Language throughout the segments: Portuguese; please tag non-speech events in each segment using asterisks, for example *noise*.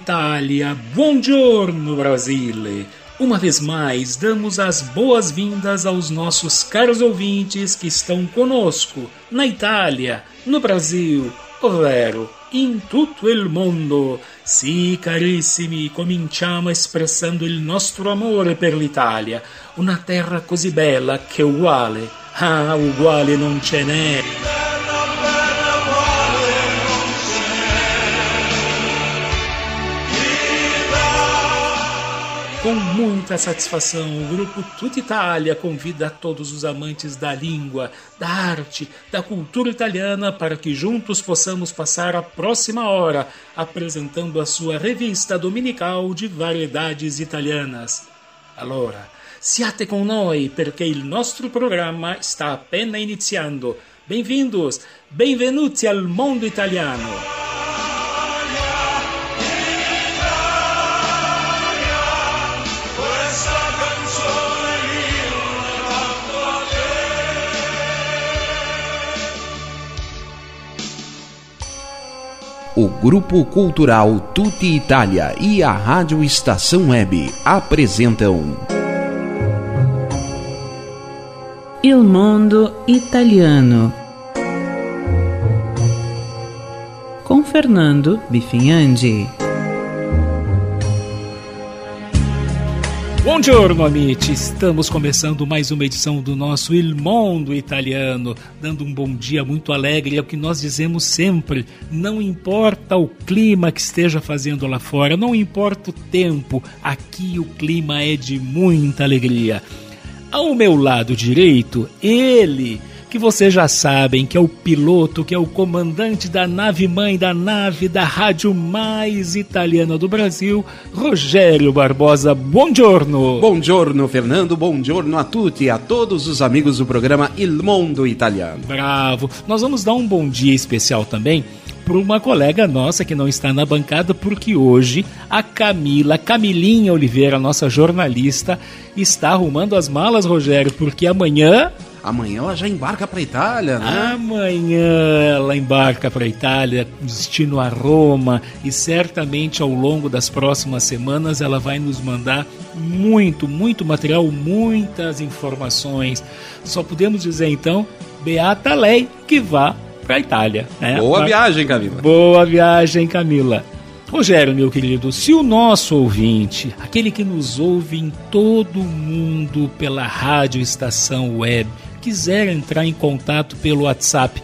Itália, buongiorno Brasile. Uma vez mais, damos as boas-vindas aos nossos caros ouvintes que estão conosco na Itália, no Brasil, ovvero in tutto il mondo. Sì, carissimi, cominciamo espressando il nostro amore per l'Italia, una terra così bella che uguale, ah, uguale non ce n'è. Com muita satisfação, o grupo Tutti Italia convida todos os amantes da língua, da arte, da cultura italiana para que juntos possamos passar a próxima hora apresentando a sua revista dominical de variedades italianas. Allora, siate con noi perché il nostro programma sta appena iniziando. Bem-vindos, benvenuti al mondo italiano. O Grupo Cultural Tutti Italia e a Rádio Estação Web apresentam Il Mondo Italiano com Fernando Bifinhandi. Buongiorno amici, estamos começando mais uma edição do nosso Il Mondo Italiano, dando um bom dia muito alegre, é o que nós dizemos sempre, não importa o clima que esteja fazendo lá fora, não importa o tempo, aqui o clima é de muita alegria. Ao meu lado direito, ele que vocês já sabem que é o piloto, que é o comandante da nave-mãe da nave da rádio mais italiana do Brasil, Rogério Barbosa. Buongiorno! Buongiorno, Fernando. Buongiorno a tutti, a todos os amigos do programa Il Mondo Italiano. Bravo! Nós vamos dar um bom dia especial também para uma colega nossa que não está na bancada, porque hoje a Camila, Camilinha Oliveira, nossa jornalista, está arrumando as malas, Rogério, porque amanhã Amanhã ela já embarca para Itália, né? Amanhã ela embarca para Itália, destino a Roma, e certamente ao longo das próximas semanas ela vai nos mandar muito, muito material, muitas informações. Só podemos dizer então, Beata Lei que vá para a Itália. Né? Boa viagem, Camila. Boa viagem, Camila. Rogério, meu querido, se o nosso ouvinte, aquele que nos ouve em todo o mundo pela rádio estação web, quiser entrar em contato pelo WhatsApp,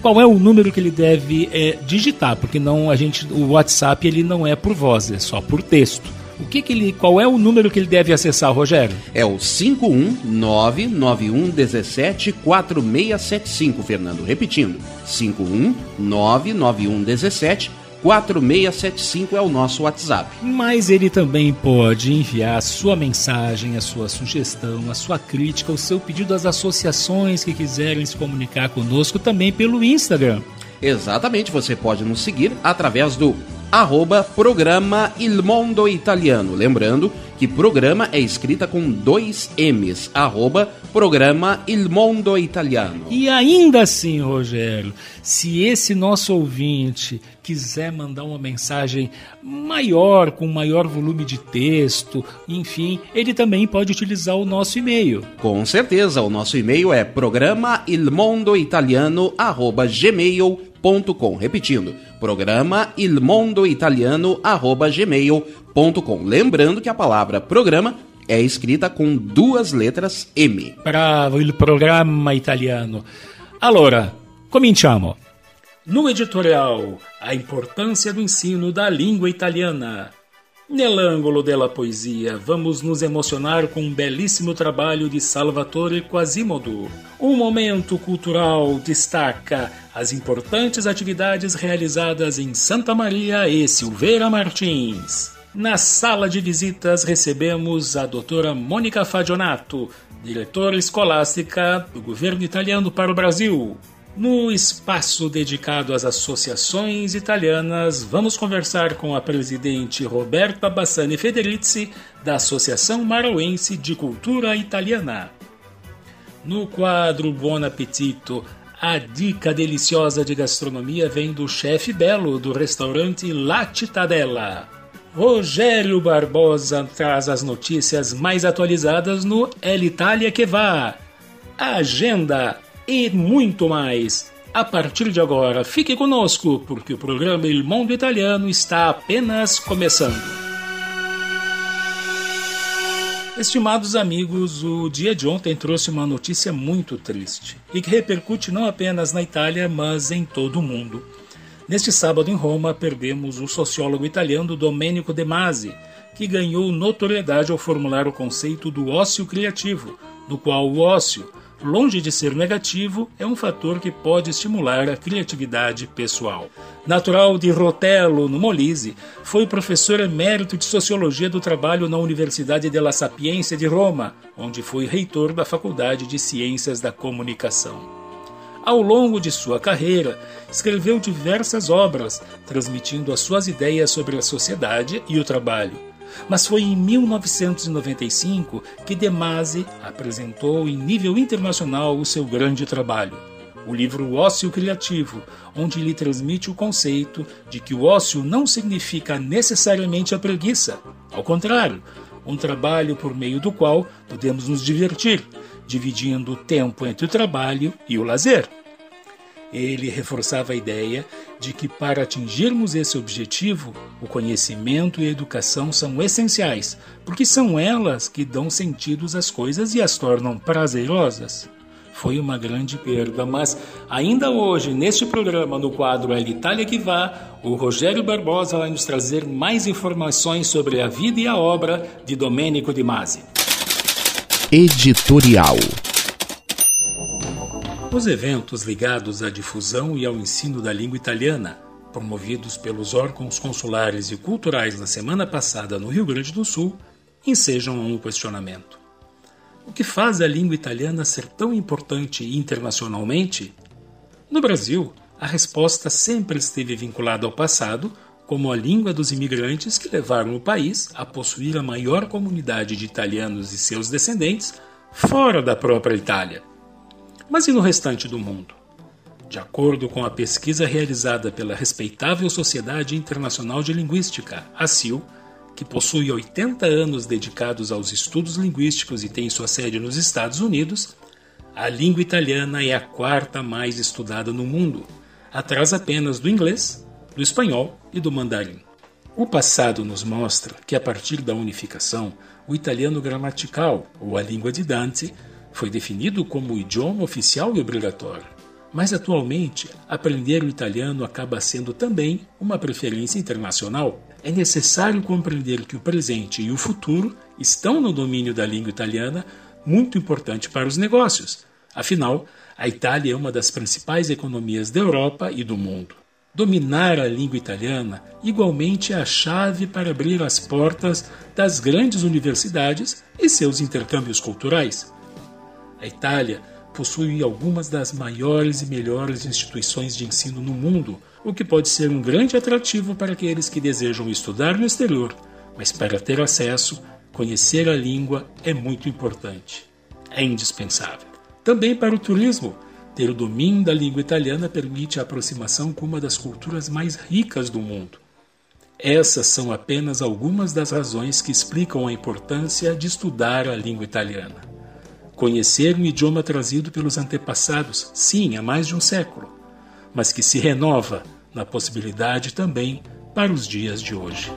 qual é o número que ele deve é, digitar? Porque não a gente, o WhatsApp ele não é por voz, é só por texto. O que, que ele, qual é o número que ele deve acessar, Rogério? É o 51991174675, Fernando. Repetindo, 5199117 4675 é o nosso WhatsApp. Mas ele também pode enviar a sua mensagem, a sua sugestão, a sua crítica, o seu pedido às associações que quiserem se comunicar conosco também pelo Instagram. Exatamente, você pode nos seguir através do arroba programa Il Mondo Italiano. Lembrando que programa é escrita com dois M's, arroba programa Il Mondo Italiano. E ainda assim, Rogério, se esse nosso ouvinte quiser mandar uma mensagem maior, com maior volume de texto, enfim, ele também pode utilizar o nosso e-mail. Com certeza, o nosso e-mail é programa ilmondoitaliano@gmail.com. Repetindo, programa ilmondoitaliano@gmail.com. Lembrando que a palavra programa é escrita com duas letras M. Bravo, il programma italiano. Allora, cominciamo. No editorial, a importância do ensino da língua italiana. Nell'angolo della poesia, vamos nos emocionar com um belíssimo trabalho de Salvatore Quasimodo. O momento cultural destaca as importantes atividades realizadas em Santa Maria e Silveira Martins. Na sala de visitas recebemos a doutora Mônica Fagionato, diretora escolástica do governo italiano para o Brasil. No espaço dedicado às associações italianas, vamos conversar com a presidente Roberta Bassani Federici, da Associação Marauense de Cultura Italiana. No quadro Buon Appetito, a dica deliciosa de gastronomia vem do chefe Belo do restaurante La Cittadella. Rogério Barbosa traz as notícias mais atualizadas no El Italia que vá. Agenda e muito mais. A partir de agora, fique conosco, porque o programa Il Mondo Italiano está apenas começando. Estimados amigos, o dia de ontem trouxe uma notícia muito triste e que repercute não apenas na Itália, mas em todo o mundo. Neste sábado em Roma, perdemos o sociólogo italiano Domenico De Masi, que ganhou notoriedade ao formular o conceito do ócio criativo, no qual o ócio, longe de ser negativo, é um fator que pode estimular a criatividade pessoal. Natural de Rotello, no Molise, foi professor emérito de Sociologia do Trabalho na Universidade della Sapienza de Roma, onde foi reitor da Faculdade de Ciências da Comunicação. Ao longo de sua carreira, escreveu diversas obras, transmitindo as suas ideias sobre a sociedade e o trabalho. Mas foi em 1995 que De Masi apresentou em nível internacional o seu grande trabalho, o livro Ócio Criativo, onde lhe transmite o conceito de que o ócio não significa necessariamente a preguiça. Ao contrário, um trabalho por meio do qual podemos nos divertir, dividindo o tempo entre o trabalho e o lazer. Ele reforçava a ideia de que, para atingirmos esse objetivo, o conhecimento e a educação são essenciais, porque são elas que dão sentidos às coisas e as tornam prazerosas. Foi uma grande perda, mas ainda hoje, neste programa, no quadro A Itália que Vá, o Rogério Barbosa vai nos trazer mais informações sobre a vida e a obra de Domenico Di Masi. Editorial os eventos ligados à difusão e ao ensino da língua italiana, promovidos pelos órgãos consulares e culturais na semana passada no Rio Grande do Sul, ensejam um questionamento. O que faz a língua italiana ser tão importante internacionalmente? No Brasil, a resposta sempre esteve vinculada ao passado, como a língua dos imigrantes que levaram o país a possuir a maior comunidade de italianos e seus descendentes fora da própria Itália. Mas e no restante do mundo? De acordo com a pesquisa realizada pela respeitável Sociedade Internacional de Linguística, a CIL, que possui 80 anos dedicados aos estudos linguísticos e tem sua sede nos Estados Unidos, a língua italiana é a quarta mais estudada no mundo, atrás apenas do inglês, do espanhol e do mandarim. O passado nos mostra que, a partir da unificação, o italiano gramatical, ou a língua de Dante, foi definido como idioma oficial e obrigatório. Mas atualmente, aprender o italiano acaba sendo também uma preferência internacional. É necessário compreender que o presente e o futuro estão no domínio da língua italiana, muito importante para os negócios. Afinal, a Itália é uma das principais economias da Europa e do mundo. Dominar a língua italiana igualmente é a chave para abrir as portas das grandes universidades e seus intercâmbios culturais. A Itália possui algumas das maiores e melhores instituições de ensino no mundo, o que pode ser um grande atrativo para aqueles que desejam estudar no exterior, mas para ter acesso, conhecer a língua é muito importante. É indispensável. Também para o turismo, ter o domínio da língua italiana permite a aproximação com uma das culturas mais ricas do mundo. Essas são apenas algumas das razões que explicam a importância de estudar a língua italiana. Conhecer um idioma trazido pelos antepassados, sim, há mais de um século, mas que se renova na possibilidade também para os dias de hoje.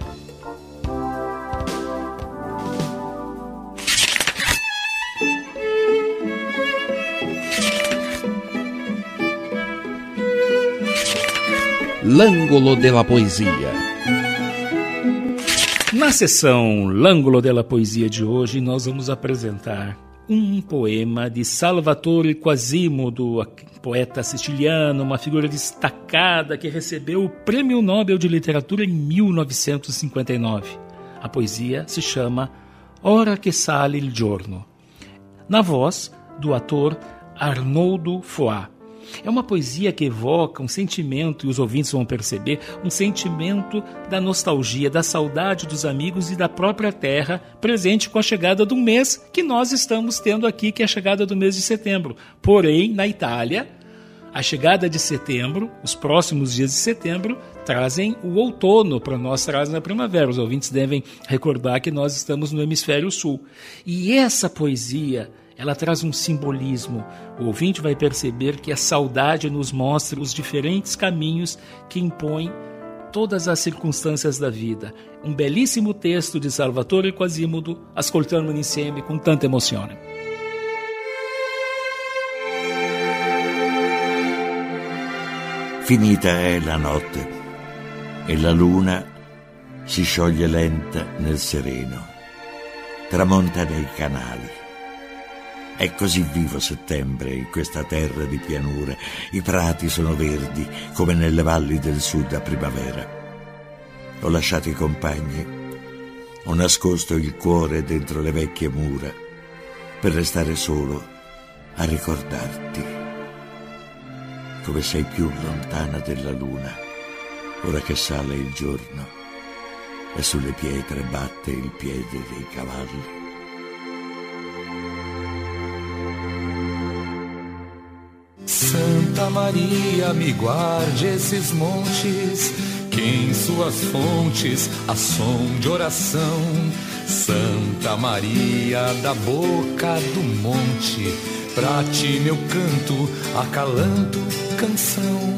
L'Angolo della Poesia. Na sessão L'Angolo della Poesia de hoje, nós vamos apresentar um poema de Salvatore Quasimodo, poeta siciliano, uma figura destacada que recebeu o Prêmio Nobel de Literatura em 1959. A poesia se chama Ora che sale il giorno, na voz do ator Arnoldo Foà. É uma poesia que evoca um sentimento, e os ouvintes vão perceber, um sentimento da nostalgia, da saudade dos amigos e da própria terra, presente com a chegada do mês que nós estamos tendo aqui, que é a chegada do mês de setembro. Porém, na Itália, a chegada de setembro, os próximos dias de setembro, trazem o outono para nós, trazem a primavera. Os ouvintes devem recordar que nós estamos no hemisfério sul. E essa poesia ela traz um simbolismo. O ouvinte vai perceber que a saudade nos mostra os diferentes caminhos que impõem todas as circunstâncias da vida. Um belíssimo texto de Salvatore Quasimodo, ascoltando insieme com tanta emoção. Finita è la notte e la luna si scioglie lenta nel sereno, tramonta nei canali È così vivo settembre in questa terra di pianure. I prati sono verdi come nelle valli del sud a primavera. Ho lasciato i compagni, ho nascosto il cuore dentro le vecchie mura per restare solo a ricordarti. Come sei più lontana della luna, ora che sale il giorno e sulle pietre batte il piede dei cavalli. Santa Maria, me guarde esses montes, que em suas fontes há som de oração. Santa Maria, da boca do monte, pra ti meu canto, acalando canção.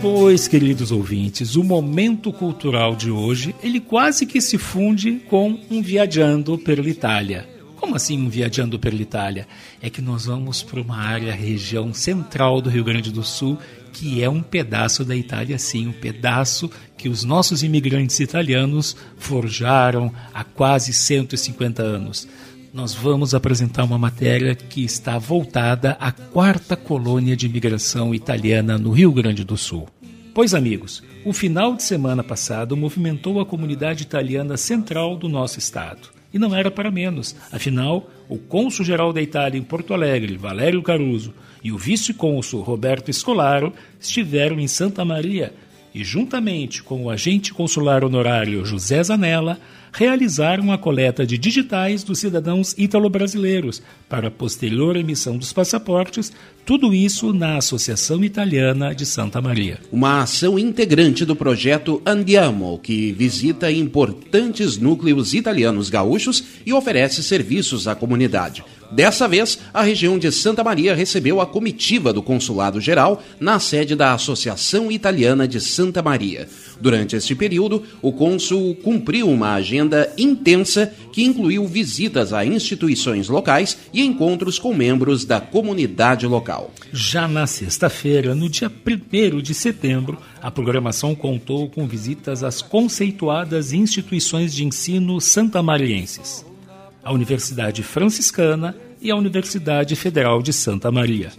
Pois, queridos ouvintes, o momento cultural de hoje, ele quase que se funde com um viajando pela Itália. Como assim viajando pela Itália? É que nós vamos para uma área, região central do Rio Grande do Sul, que é um pedaço da Itália, sim, um pedaço que os nossos imigrantes italianos forjaram há quase 150 anos. Nós vamos apresentar uma matéria que está voltada à quarta colônia de imigração italiana no Rio Grande do Sul. Pois, amigos, o final de semana passado movimentou a comunidade italiana central do nosso estado. E não era para menos. Afinal, o cônsul-geral da Itália em Porto Alegre, Valério Caruso, e o vice-cônsul Roberto Escolaro estiveram em Santa Maria e, juntamente com o agente consular honorário José Zanella, realizaram a coleta de digitais dos cidadãos italo-brasileiros para posterior emissão dos passaportes, tudo isso na Associação Italiana de Santa Maria. Uma ação integrante do projeto Andiamo, que visita importantes núcleos italianos gaúchos e oferece serviços à comunidade. Dessa vez, a região de Santa Maria recebeu a comitiva do Consulado Geral na sede da Associação Italiana de Santa Maria. Durante este período, o cônsul cumpriu uma agenda intensa que incluiu visitas a instituições locais e encontros com membros da comunidade local. Já na sexta-feira, no dia 1 de setembro, a programação contou com visitas às conceituadas instituições de ensino santamarienses a Universidade Franciscana e a Universidade Federal de Santa Maria.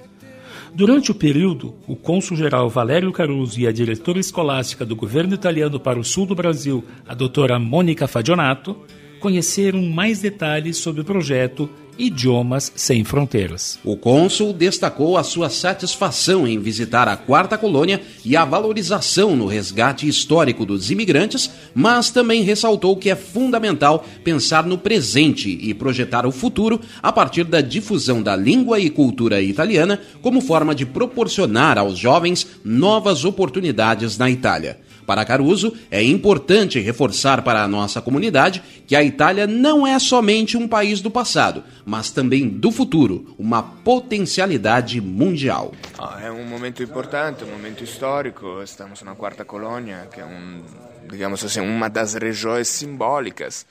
Durante o período, o cônsul-geral Valério Caruso e a diretora escolástica do governo italiano para o sul do Brasil, a doutora Mônica Fadionato, conheceram mais detalhes sobre o projeto Idiomas Sem Fronteiras. O cônsul destacou a sua satisfação em visitar a quarta colônia e a valorização no resgate histórico dos imigrantes, mas também ressaltou que é fundamental pensar no presente e projetar o futuro a partir da difusão da língua e cultura italiana como forma de proporcionar aos jovens novas oportunidades na Itália. Para Caruso, é importante reforçar para a nossa comunidade que a Itália não é somente um país do passado, mas também do futuro, uma potencialidade mundial. É um momento importante, um momento histórico. Estamos na quarta colônia, que é um, digamos assim, uma das regiões simbólicas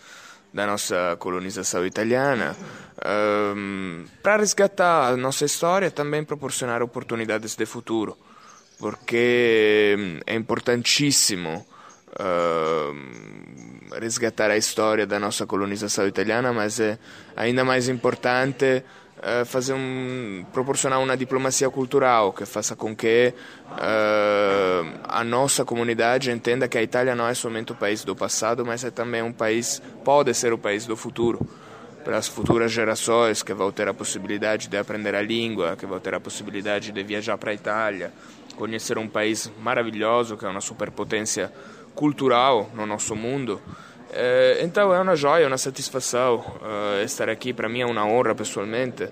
da nossa colonização italiana, um, para resgatar a nossa história e também proporcionar oportunidades de futuro porque hum, é importantíssimo uh, resgatar a história da nossa colonização italiana, mas é ainda mais importante uh, fazer um, proporcionar uma diplomacia cultural que faça com que uh, a nossa comunidade entenda que a Itália não é somente o país do passado, mas é também um país, pode ser o país do futuro. Para as futuras gerações que vão ter a possibilidade de aprender a língua, que vão ter a possibilidade de viajar para a Itália, conhecer um país maravilhoso que é uma superpotência cultural no nosso mundo. Então é uma joia, uma satisfação estar aqui. Para mim é uma honra pessoalmente.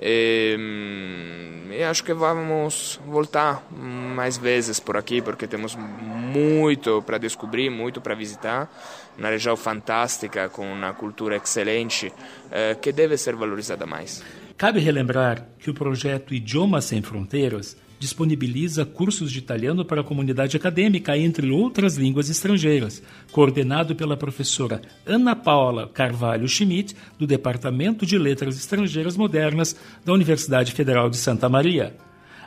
E, hum, e, acho que vamos voltar mais vezes por aqui porque temos muito para descobrir, muito para visitar. Uma região fantástica com uma cultura excelente que deve ser valorizada mais. Cabe relembrar que o projeto Idiomas Sem Fronteiras disponibiliza cursos de italiano para a comunidade acadêmica, entre outras línguas estrangeiras, coordenado pela professora Ana Paula Carvalho Schmidt, do Departamento de Letras Estrangeiras Modernas da Universidade Federal de Santa Maria.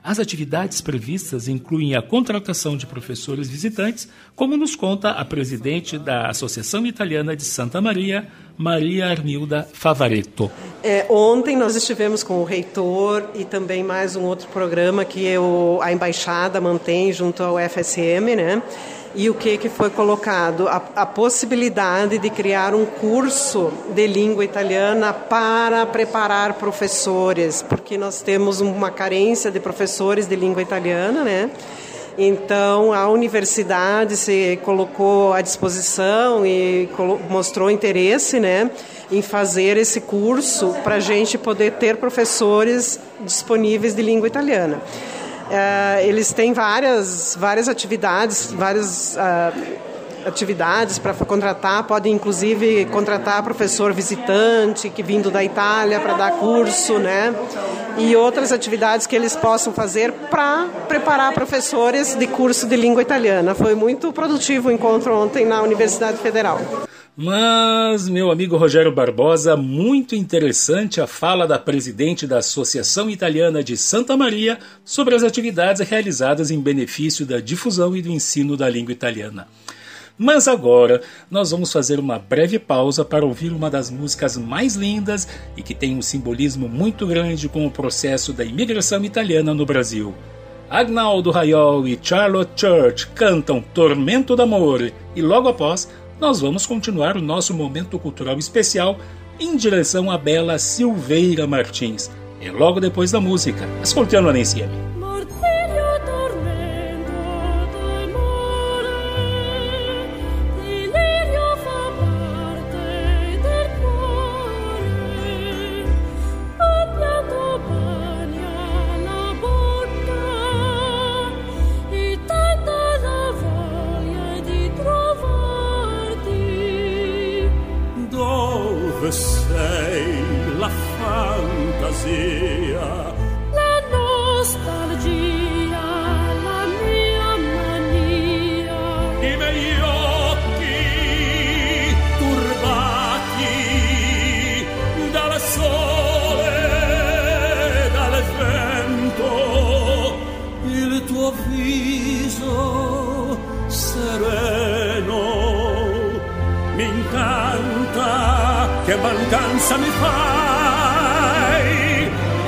As atividades previstas incluem a contratação de professores visitantes, como nos conta a presidente da Associação Italiana de Santa Maria, Maria Arnilda Favaretto. É, ontem nós estivemos com o reitor e também mais um outro programa que eu, a embaixada mantém junto ao FSM, né? E o que, que foi colocado? A, a, possibilidade de criar um curso de língua italiana para preparar professores, porque nós temos uma carência de professores de língua italiana, né? Então, a universidade se colocou à disposição e mostrou interesse né, em fazer esse curso para a gente poder ter professores disponíveis de língua italiana. Uh, eles têm várias, várias atividades, várias uh, atividades para contratar, podem inclusive contratar professor visitante que vindo da Itália para dar curso, né? E outras atividades que eles possam fazer para preparar professores de curso de língua italiana. Foi muito produtivo o encontro ontem na Universidade Federal. Mas, meu amigo Rogério Barbosa, muito interessante a fala da presidente da Associação Italiana de Santa Maria sobre as atividades realizadas em benefício da difusão e do ensino da língua italiana. Mas agora nós vamos fazer uma breve pausa para ouvir uma das músicas mais lindas e que tem um simbolismo muito grande com o processo da imigração italiana no Brasil. Agnaldo Raiol e Charlotte Church cantam Tormento d'Amore e logo após nós vamos continuar o nosso momento cultural especial em direção à bela Silveira Martins. E logo depois da música, ascoltiamo dove sei la fantasia, la nostalgia, la mia mania, i miei occhi turbati dal sole, dal vento, il tuo viso sereno. che mancanza mi fai.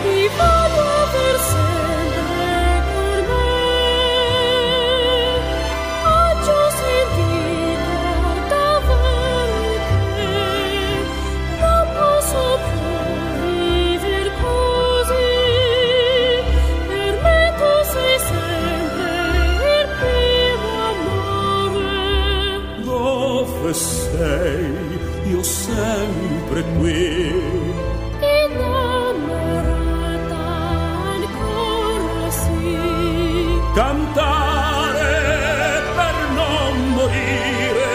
Ti voglio per sempre per me, oggi sentito davvero non posso più vivere così, sei sempre il primo amore. Dove sei? Io qui. Innamorata ancora sì. Cantare per non morire,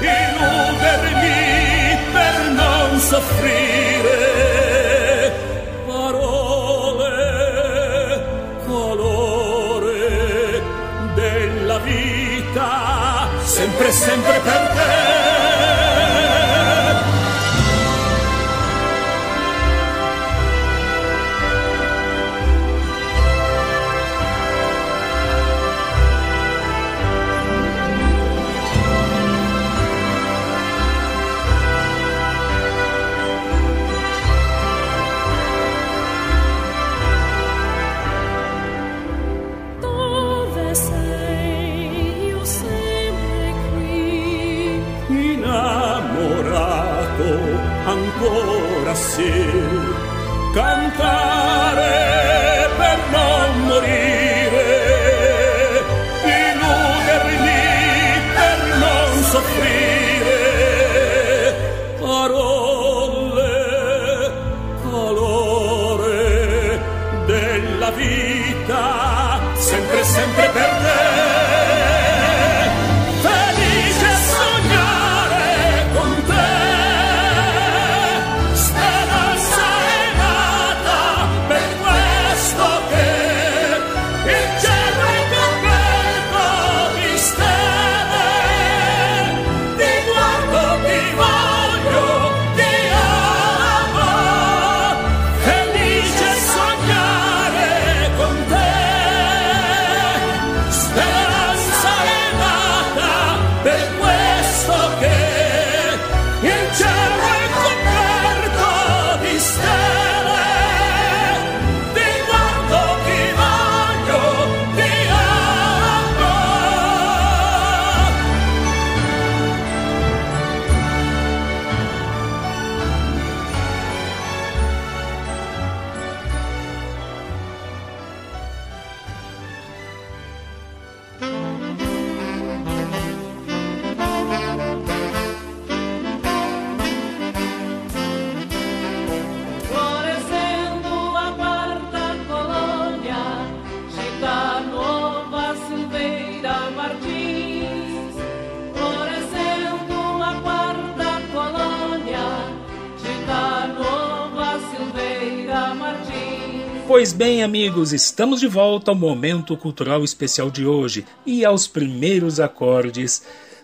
illudermi per non soffrire. parole colore della vita sempre, sempre per te. Sempre Pois bem, amigos, estamos de volta ao momento cultural especial de hoje e aos primeiros acordes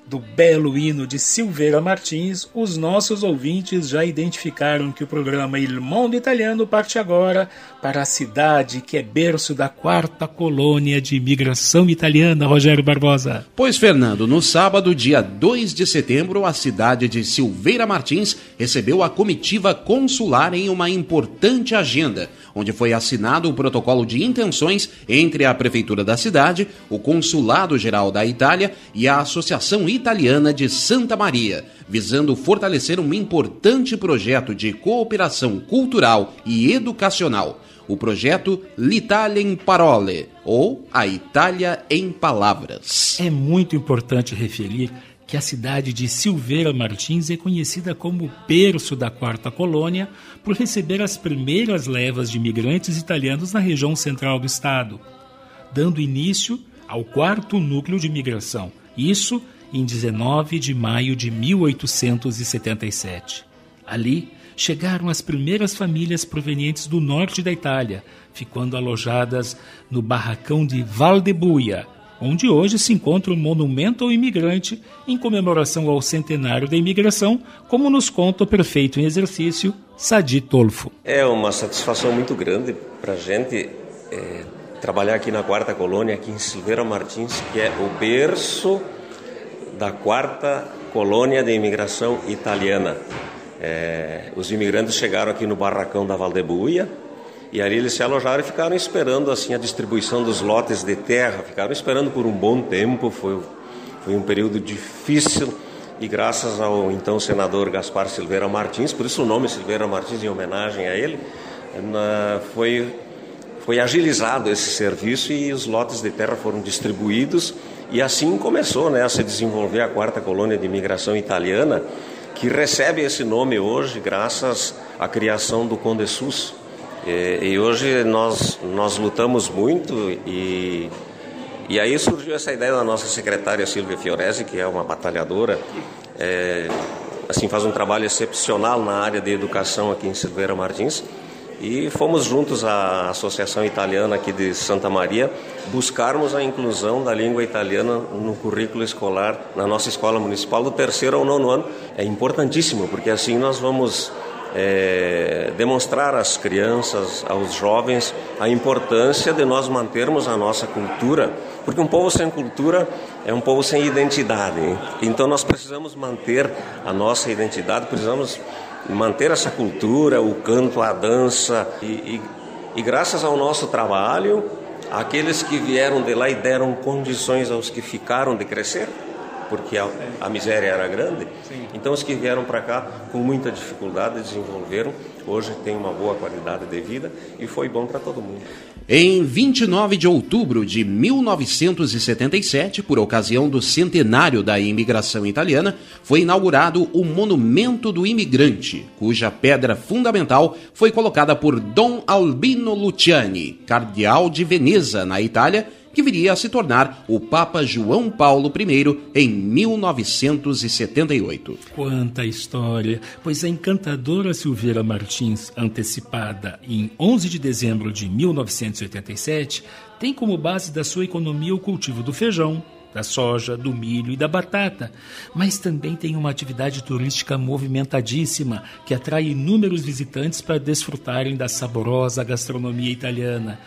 do belo hino de Silveira Martins, os nossos ouvintes já identificaram que o programa Il Mondo Italiano parte agora para a cidade que é berço da quarta colônia de imigração italiana, Rogério Barbosa. Pois, Fernando, no sábado, dia 2 de setembro, a cidade de Silveira Martins recebeu a comitiva consular em uma importante agenda, onde foi assinado o protocolo de intenções entre a Prefeitura da cidade, o Consulado Geral da Itália e a Associação Italiana de Santa Maria, visando fortalecer um importante projeto de cooperação cultural e educacional. O projeto L'Italia in Parole, ou A Itália em Palavras. É muito importante referir que a cidade de Silveira Martins é conhecida como berço da quarta colônia por receber as primeiras levas de imigrantes italianos na região central do estado, dando início ao quarto núcleo de imigração. Isso em 19 de maio de 1877. Ali chegaram as primeiras famílias provenientes do norte da Itália, ficando alojadas no barracão de Valdebuia, onde hoje se encontra o monumento ao imigrante em comemoração ao centenário da imigração, como nos conta o prefeito em exercício, Sadi Tolfo. É uma satisfação muito grande para a gente é, trabalhar aqui na quarta colônia, aqui em Silveira Martins, que é o berço da quarta colônia de imigração italiana. É, os imigrantes chegaram aqui no barracão da Valdebuia e ali eles se alojaram e ficaram esperando assim a distribuição dos lotes de terra. Ficaram esperando por um bom tempo. Foi, foi um período difícil e graças ao então senador Gaspar Silveira Martins, por isso o nome Silveira Martins em homenagem a ele, na, foi foi agilizado esse serviço e os lotes de terra foram distribuídos e assim começou né, a se desenvolver a quarta colônia de imigração italiana, que recebe esse nome hoje graças à criação do Conde Sus. E, e hoje nós, nós lutamos muito e, e aí surgiu essa ideia da nossa secretária Silvia Fioresi, que é uma batalhadora. É, assim faz um trabalho excepcional na área de educação aqui em Silveira Martins. E fomos juntos à Associação Italiana aqui de Santa Maria buscarmos a inclusão da língua italiana no currículo escolar na nossa escola municipal do terceiro ao nono ano. É importantíssimo, porque assim nós vamos é, demonstrar às crianças, aos jovens, a importância de nós mantermos a nossa cultura, porque um povo sem cultura é um povo sem identidade. Então nós precisamos manter a nossa identidade, precisamos manter essa cultura, o canto, a dança e, e, e graças ao nosso trabalho, aqueles que vieram de lá e deram condições aos que ficaram de crescer, porque a, a miséria era grande. Então os que vieram para cá com muita dificuldade desenvolveram, hoje tem uma boa qualidade de vida e foi bom para todo mundo. Em 29 de outubro de 1977, por ocasião do centenário da imigração italiana, foi inaugurado o Monumento do Imigrante, cuja pedra fundamental foi colocada por Dom Albino Luciani, cardeal de Veneza, na Itália, que viria a se tornar o Papa João Paulo I em 1978. Quanta história! Pois a encantadora Silveira Martins, antecipada em 11 de dezembro de 1987, tem como base da sua economia o cultivo do feijão, da soja, do milho e da batata, mas também tem uma atividade turística movimentadíssima que atrai inúmeros visitantes para desfrutarem da saborosa gastronomia italiana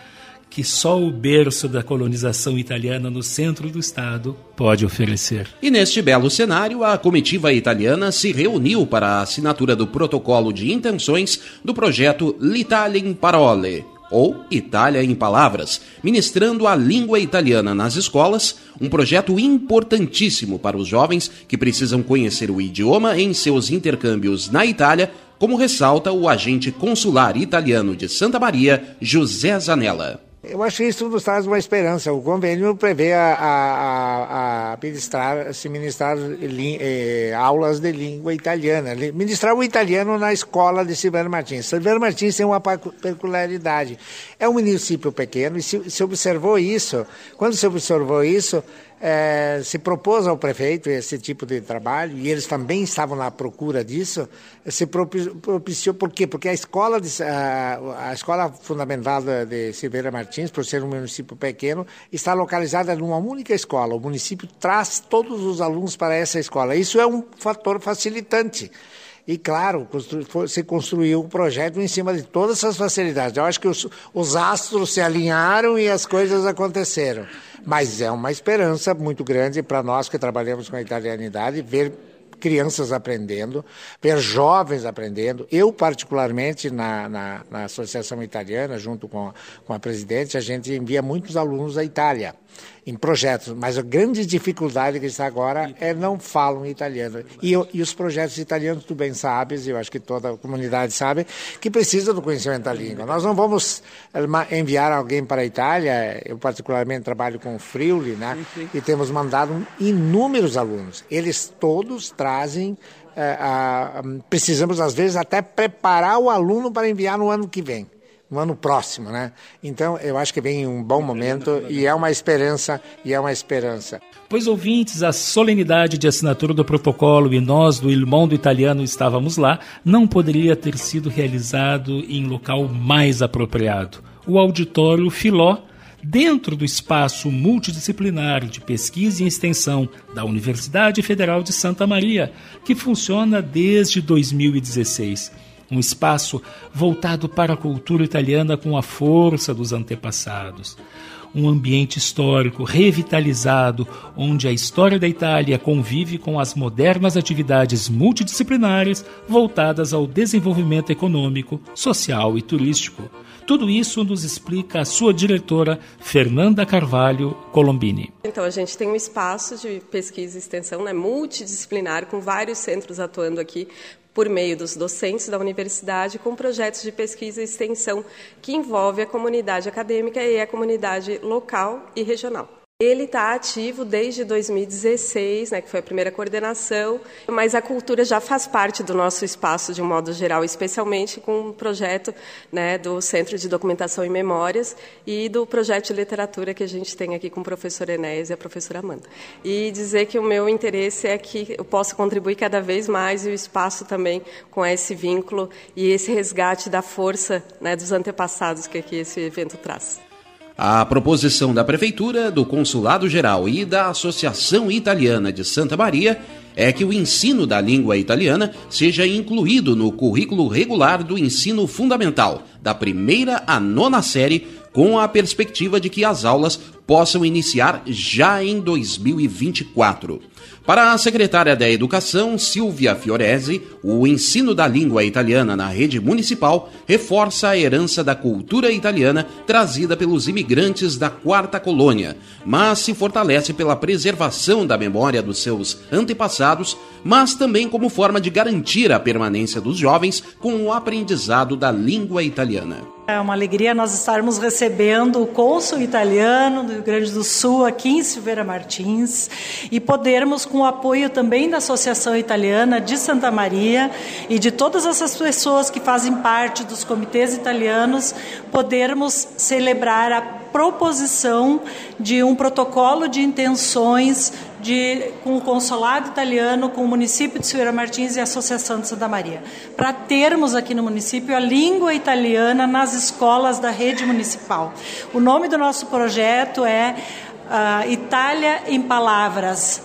que só o berço da colonização italiana no centro do estado pode oferecer. E neste belo cenário, a comitiva italiana se reuniu para a assinatura do protocolo de intenções do projeto L'Italia in Parole, ou Itália em Palavras, ministrando a língua italiana nas escolas, um projeto importantíssimo para os jovens que precisam conhecer o idioma em seus intercâmbios na Itália, como ressalta o agente consular italiano de Santa Maria, José Zanella. Eu acho que isso nos traz uma esperança. O convênio prevê a, a, a ministrar, se ministrar li, eh, aulas de língua italiana, ministrar o italiano na escola de Silveira Martins. Silveira Martins tem uma peculiaridade. É um município pequeno e se, se observou isso. Quando se observou isso, é, se propôs ao prefeito esse tipo de trabalho e eles também estavam na procura disso, se propiciou, por quê? Porque a escola, de, a, a escola fundamental de Silveira Martins, por ser um município pequeno, está localizada numa única escola. O município traz todos os alunos para essa escola. Isso é um fator facilitante. E, claro, se construiu um projeto em cima de todas essas facilidades. Eu acho que os, os astros se alinharam e as coisas aconteceram. Mas é uma esperança muito grande para nós que trabalhamos com a italianidade ver crianças aprendendo, ver jovens aprendendo. Eu, particularmente, na, na, na Associação Italiana, junto com, com a presidente, a gente envia muitos alunos à Itália em projetos, mas a grande dificuldade que está agora é não falam italiano. E, e, os projetos italianos, tu bem sabes, e eu acho que toda a comunidade sabe, que precisa do conhecimento da língua. Nós não vamos eh, enviar alguém para a Itália, eu particularmente trabalho com o Friuli, né? e temos mandado inúmeros alunos. Eles todos trazem a, precisamos, às vezes, até preparar o aluno para enviar no ano que vem no ano próximo, né? Então, eu acho que vem um bom momento e é uma esperança, e é uma esperança. Pois ouvintes, a solenidade de assinatura do protocolo e nós do Il Mondo Italiano estávamos lá, não poderia ter sido realizado em local mais apropriado. O auditório Filó, dentro do espaço multidisciplinar de pesquisa e extensão da Universidade Federal de Santa Maria, que funciona desde 2016 um espaço voltado para a cultura italiana com a força dos antepassados. Um ambiente histórico revitalizado, onde a história da Itália convive com as modernas atividades multidisciplinares voltadas ao desenvolvimento econômico, social e turístico. Tudo isso nos explica a sua diretora, Fernanda Carvalho Colombini. Então, a gente tem um espaço de pesquisa e extensão né, multidisciplinar, com vários centros atuando aqui por meio dos docentes da universidade, com projetos de pesquisa e extensão que envolve a comunidade acadêmica e a comunidade local e regional. Ele está ativo desde 2016, né, que foi a primeira coordenação, mas a cultura já faz parte do nosso espaço de um modo geral, especialmente com o projeto né, do Centro de Documentação e Memórias e do projeto de literatura que a gente tem aqui com o professor Enéas e a professora Amanda. E dizer que o meu interesse é que eu possa contribuir cada vez mais e o espaço também com esse vínculo e esse resgate da força né, dos antepassados que aqui esse evento traz. A proposição da Prefeitura, do Consulado Geral e da Associação Italiana de Santa Maria é que o ensino da língua italiana seja incluído no currículo regular do ensino fundamental, da primeira à nona série, com a perspectiva de que as aulas possam iniciar já em 2024. Para a secretária da Educação, Silvia Fiorese, o ensino da língua italiana na rede municipal reforça a herança da cultura italiana trazida pelos imigrantes da quarta colônia, mas se fortalece pela preservação da memória dos seus antepassados, mas também como forma de garantir a permanência dos jovens com o aprendizado da língua italiana. É uma alegria nós estarmos recebendo o cônsul italiano do Rio Grande do Sul aqui em Silveira Martins e podermos, com o apoio também da Associação Italiana de Santa Maria e de todas essas pessoas que fazem parte dos comitês italianos, podermos celebrar a proposição de um protocolo de intenções de, com o consulado italiano, com o município de Silveira Martins e a Associação de Santa Maria, para termos aqui no município a língua italiana nas escolas da rede municipal. O nome do nosso projeto é uh, Itália em Palavras.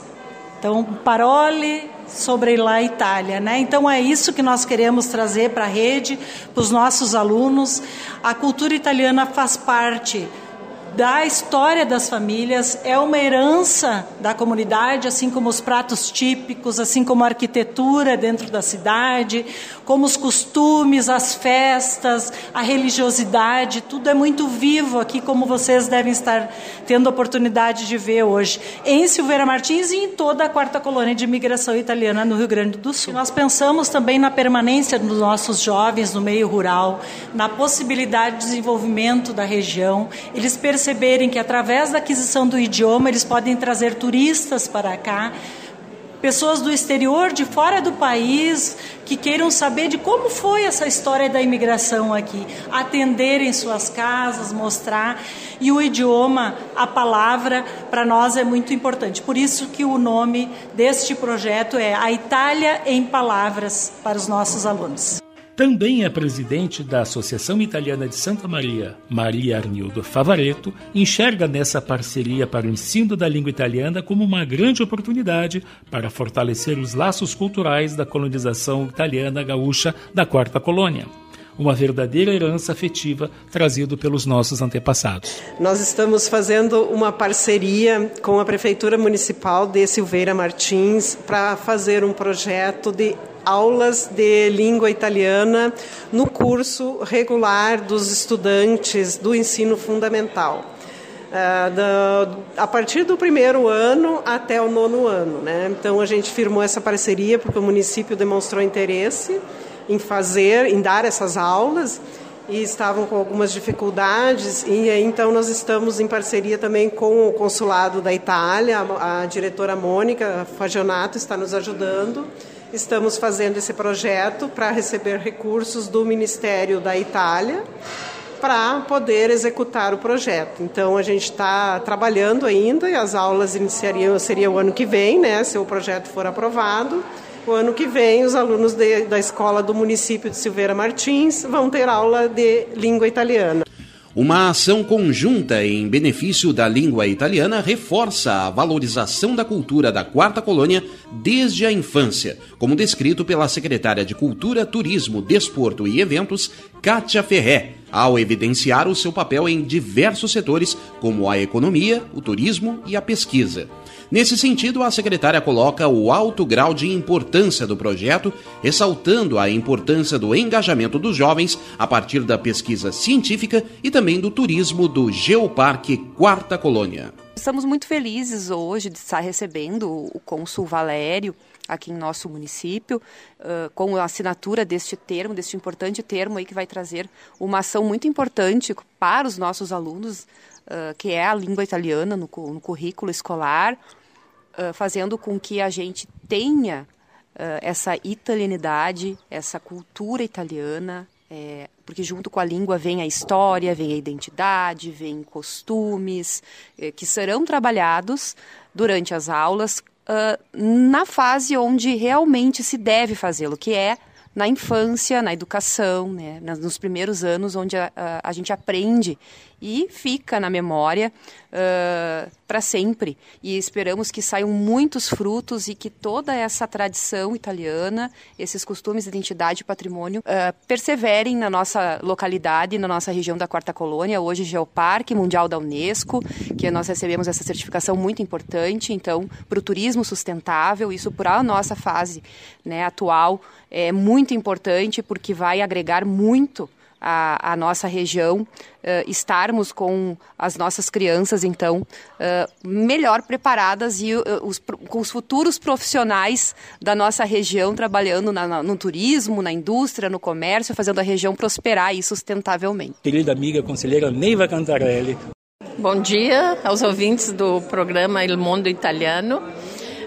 Então, parole sobre lá Itália, né? Então é isso que nós queremos trazer para a rede, para os nossos alunos. A cultura italiana faz parte da história das famílias, é uma herança da comunidade, assim como os pratos típicos, assim como a arquitetura dentro da cidade, como os costumes, as festas, a religiosidade, tudo é muito vivo aqui, como vocês devem estar tendo a oportunidade de ver hoje, em Silveira Martins e em toda a quarta colônia de imigração italiana no Rio Grande do Sul. Nós pensamos também na permanência dos nossos jovens no meio rural, na possibilidade de desenvolvimento da região, eles perceberem que através da aquisição do idioma eles podem trazer turistas para cá pessoas do exterior, de fora do país, que queiram saber de como foi essa história da imigração aqui, atender em suas casas, mostrar. E o idioma, a palavra, para nós é muito importante. Por isso que o nome deste projeto é A Itália em Palavras para os nossos alunos. Também é presidente da Associação Italiana de Santa Maria, Maria Arnildo Favaretto, enxerga nessa parceria para o ensino da língua italiana como uma grande oportunidade para fortalecer os laços culturais da colonização italiana gaúcha da Quarta Colônia uma verdadeira herança afetiva trazido pelos nossos antepassados. Nós estamos fazendo uma parceria com a Prefeitura Municipal de Silveira Martins para fazer um projeto de aulas de língua italiana no curso regular dos estudantes do ensino fundamental. Uh, a partir do primeiro ano até o nono ano. Né? Então a gente firmou essa parceria porque o município demonstrou interesse em fazer, em dar essas aulas e estavam com algumas dificuldades e então nós estamos em parceria também com o consulado da Itália, a, a diretora Mônica Fagionato está nos ajudando Estamos fazendo esse projeto para receber recursos do Ministério da Itália para poder executar o projeto. Então a gente está trabalhando ainda e as aulas iniciariam seria o ano que vem, né, se o projeto for aprovado. O ano que vem os alunos de, da escola do município de Silveira Martins vão ter aula de língua italiana. Uma ação conjunta em benefício da língua italiana reforça a valorização da cultura da quarta colônia desde a infância, como descrito pela secretária de Cultura, Turismo, Desporto e Eventos, Kátia Ferré, ao evidenciar o seu papel em diversos setores, como a economia, o turismo e a pesquisa. Nesse sentido, a secretária coloca o alto grau de importância do projeto, ressaltando a importância do engajamento dos jovens a partir da pesquisa científica e também do turismo do Geoparque Quarta Colônia. Estamos muito felizes hoje de estar recebendo o cônsul Valério aqui em nosso município, com a assinatura deste termo, deste importante termo aí que vai trazer uma ação muito importante para os nossos alunos uh, que é a língua italiana no, no currículo escolar, uh, fazendo com que a gente tenha uh, essa italianidade, essa cultura italiana, é, porque junto com a língua vem a história, vem a identidade, vem costumes, é, que serão trabalhados durante as aulas na fase onde realmente se deve fazê-lo, que é na infância, na educação, né, nos primeiros anos onde a, a, a gente aprende e fica na memória uh, para sempre. E esperamos que saiam muitos frutos e que toda essa tradição italiana, esses costumes, identidade e patrimônio uh, perseverem na nossa localidade, na nossa região da Quarta Colônia, hoje Geoparque Mundial da Unesco, que nós recebemos essa certificação muito importante, então, para o turismo sustentável, isso para a nossa fase né, atual é muito importante porque vai agregar muito a, a nossa região, uh, estarmos com as nossas crianças, então, uh, melhor preparadas e uh, os, com os futuros profissionais da nossa região trabalhando na, na, no turismo, na indústria, no comércio, fazendo a região prosperar e sustentavelmente. Querida amiga conselheira Neiva Cantarelli. Bom dia aos ouvintes do programa Il Mondo Italiano.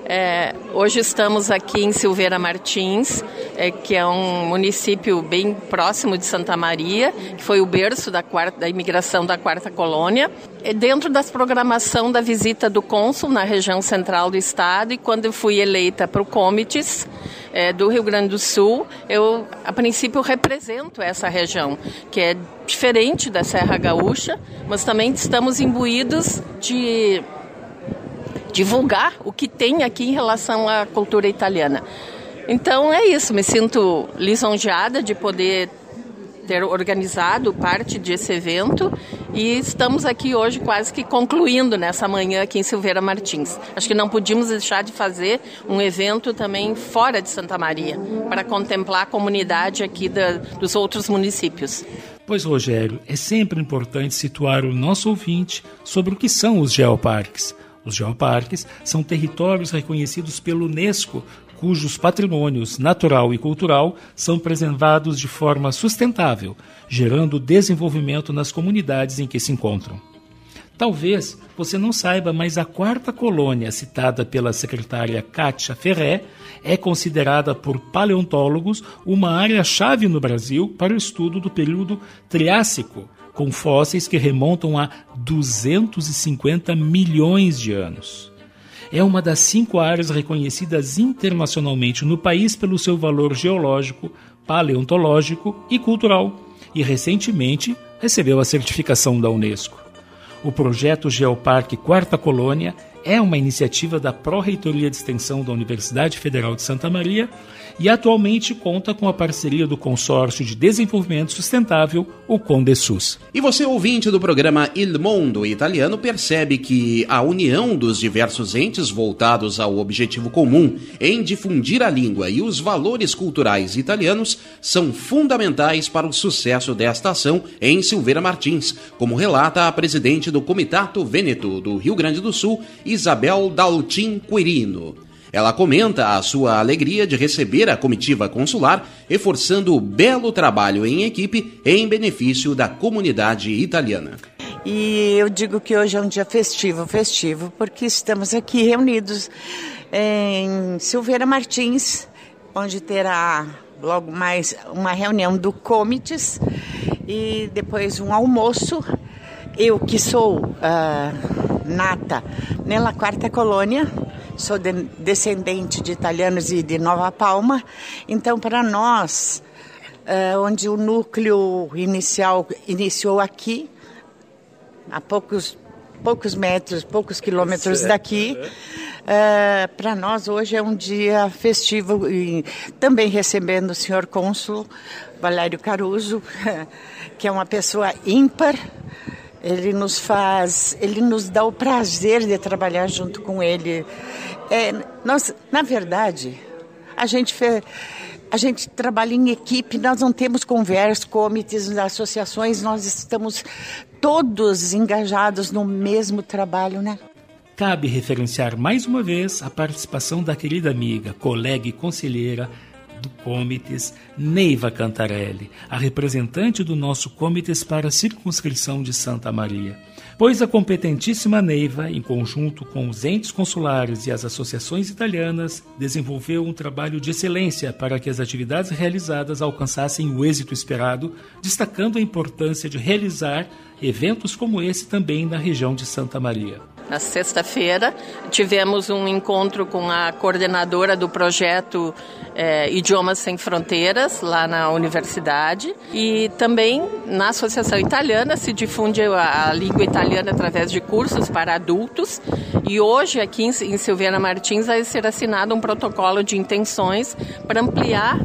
É, hoje estamos aqui em Silveira Martins, é, que é um município bem próximo de Santa Maria, que foi o berço da, quarta, da imigração da quarta colônia. É dentro das programação da visita do cônsul na região central do estado e quando eu fui eleita para o Comites é, do Rio Grande do Sul, eu a princípio represento essa região, que é diferente da Serra Gaúcha, mas também estamos imbuídos de divulgar o que tem aqui em relação à cultura italiana. Então é isso, me sinto lisonjeada de poder ter organizado parte desse evento e estamos aqui hoje quase que concluindo nessa manhã aqui em Silveira Martins. Acho que não podíamos deixar de fazer um evento também fora de Santa Maria, para contemplar a comunidade aqui da, dos outros municípios. Pois, Rogério, é sempre importante situar o nosso ouvinte sobre o que são os geoparques. Os geoparques são territórios reconhecidos pelo Unesco, cujos patrimônios natural e cultural são preservados de forma sustentável, gerando desenvolvimento nas comunidades em que se encontram. Talvez você não saiba, mas a quarta colônia citada pela secretária Kátia Ferré é considerada por paleontólogos uma área-chave no Brasil para o estudo do período Triássico, com fósseis que remontam a 250 milhões de anos. É uma das cinco áreas reconhecidas internacionalmente no país pelo seu valor geológico, paleontológico e cultural, e recentemente recebeu a certificação da Unesco. O projeto Geoparque Quarta Colônia é uma iniciativa da Pró-Reitoria de Extensão da Universidade Federal de Santa Maria e atualmente conta com a parceria do Consórcio de Desenvolvimento Sustentável, o Condesus. E você, ouvinte do programa Il Mondo Italiano, percebe que a união dos diversos entes voltados ao objetivo comum em difundir a língua e os valores culturais italianos são fundamentais para o sucesso desta ação em Silveira Martins, como relata a presidente do Comitato Vêneto do Rio Grande do Sul, Isabel Daltin Quirino. Ela comenta a sua alegria de receber a comitiva consular, reforçando o belo trabalho em equipe em benefício da comunidade italiana. E eu digo que hoje é um dia festivo, festivo, porque estamos aqui reunidos em Silveira Martins, onde terá logo mais uma reunião do Comites e depois um almoço. Eu que sou uh, nata nela quarta colônia, sou de, descendente de italianos e de Nova Palma, então para nós, uh, onde o núcleo inicial iniciou aqui, a poucos, poucos metros, poucos quilômetros certo. daqui, uh, para nós hoje é um dia festivo e também recebendo o senhor cônsul Valério Caruso, *laughs* que é uma pessoa ímpar, ele nos faz, ele nos dá o prazer de trabalhar junto com ele. É, nós, na verdade, a gente fez, a gente trabalha em equipe, nós não temos conversas, comitês, associações, nós estamos todos engajados no mesmo trabalho, né? Cabe referenciar mais uma vez a participação da querida amiga, colega e conselheira Comites, Neiva Cantarelli, a representante do nosso Comites para a circunscrição de Santa Maria. Pois a competentíssima Neiva, em conjunto com os entes consulares e as associações italianas, desenvolveu um trabalho de excelência para que as atividades realizadas alcançassem o êxito esperado, destacando a importância de realizar eventos como esse também na região de Santa Maria. Na sexta-feira, tivemos um encontro com a coordenadora do projeto é, Idiomas Sem Fronteiras, lá na universidade. E também na Associação Italiana se difunde a, a língua italiana através de cursos para adultos. E hoje, aqui em, em Silveira Martins, vai ser assinado um protocolo de intenções para ampliar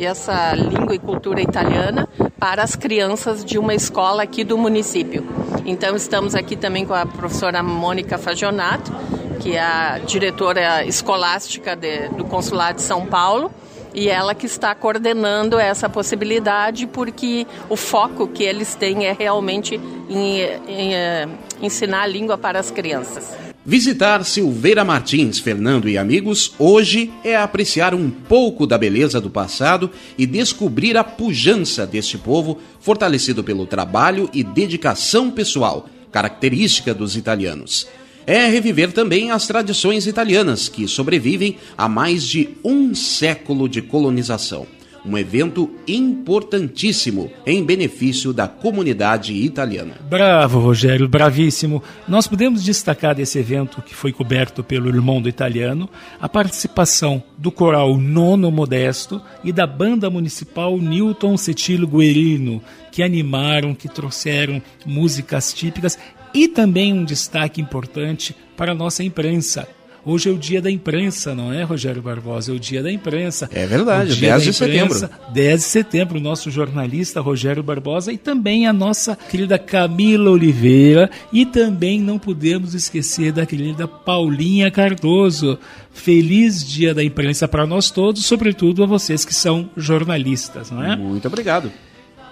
essa língua e cultura italiana para as crianças de uma escola aqui do município. Então estamos aqui também com a professora Mônica Fagionato, que é a diretora escolástica de, do Consulado de São Paulo, e ela que está coordenando essa possibilidade, porque o foco que eles têm é realmente em, em, em ensinar a língua para as crianças. Visitar Silveira Martins, Fernando e amigos, hoje é apreciar um pouco da beleza do passado e descobrir a pujança deste povo, fortalecido pelo trabalho e dedicação pessoal, característica dos italianos. É reviver também as tradições italianas que sobrevivem a mais de um século de colonização um evento importantíssimo em benefício da comunidade italiana. Bravo, Rogério, bravíssimo. Nós podemos destacar desse evento que foi coberto pelo irmão do italiano a participação do coral Nono Modesto e da banda municipal Newton Cetilo Guerino, que animaram, que trouxeram músicas típicas e também um destaque importante para a nossa imprensa Hoje é o dia da imprensa, não é, Rogério Barbosa? É o dia da imprensa. É verdade, 10 de imprensa, setembro. 10 de setembro, o nosso jornalista Rogério Barbosa e também a nossa querida Camila Oliveira e também não podemos esquecer da querida Paulinha Cardoso. Feliz dia da imprensa para nós todos, sobretudo a vocês que são jornalistas, não é? Muito obrigado.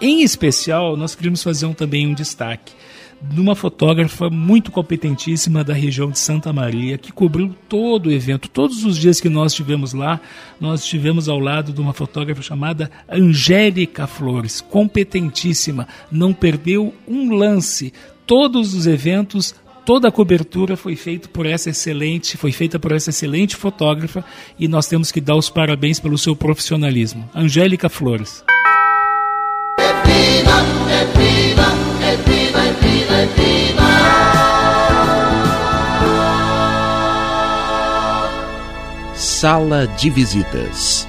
Em especial, nós queríamos fazer um, também um destaque de uma fotógrafa muito competentíssima da região de Santa Maria, que cobriu todo o evento. Todos os dias que nós estivemos lá, nós estivemos ao lado de uma fotógrafa chamada Angélica Flores, competentíssima, não perdeu um lance. Todos os eventos toda a cobertura foi feita por essa excelente, foi feita por essa excelente fotógrafa e nós temos que dar os parabéns pelo seu profissionalismo. Angélica Flores. Evviva, evviva, Sala de visitas.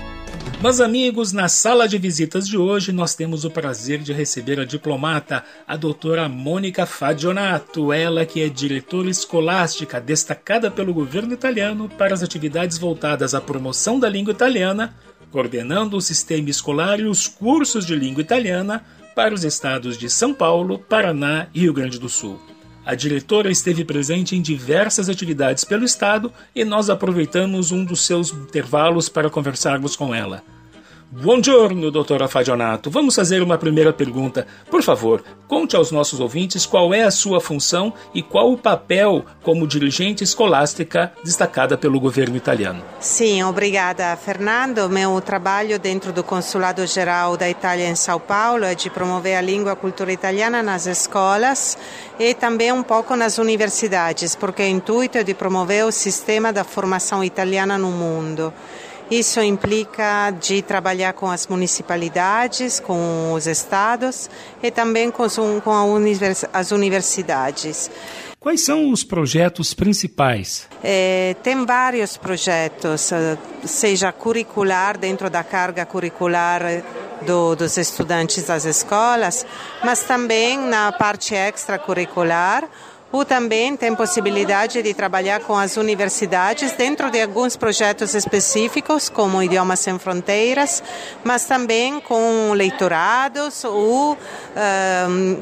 Mas, amigos, na sala de visitas de hoje nós temos o prazer de receber a diplomata, a doutora Mônica Fagionato, ela que é diretora escolástica destacada pelo governo italiano para as atividades voltadas à promoção da língua italiana, coordenando o sistema escolar e os cursos de língua italiana para os estados de São Paulo, Paraná e Rio Grande do Sul. A diretora esteve presente em diversas atividades pelo estado e nós aproveitamos um dos seus intervalos para conversarmos com ela. Buongiorno, doutora Fagionato. Vamos fazer uma primeira pergunta. Por favor, conte aos nossos ouvintes qual é a sua função e qual o papel como dirigente escolástica destacada pelo governo italiano. Sim, obrigada, Fernando. Meu trabalho dentro do Consulado Geral da Itália em São Paulo é de promover a língua e a cultura italiana nas escolas e também um pouco nas universidades, porque o intuito é de promover o sistema da formação italiana no mundo. Isso implica de trabalhar com as municipalidades, com os estados e também com, com univers, as universidades. Quais são os projetos principais? É, tem vários projetos, eh, seja curricular, dentro da carga curricular do, dos estudantes das escolas, mas também na parte extracurricular ou também tem possibilidade de trabalhar com as universidades dentro de alguns projetos específicos, como Idiomas Sem Fronteiras, mas também com leitorados ou uh,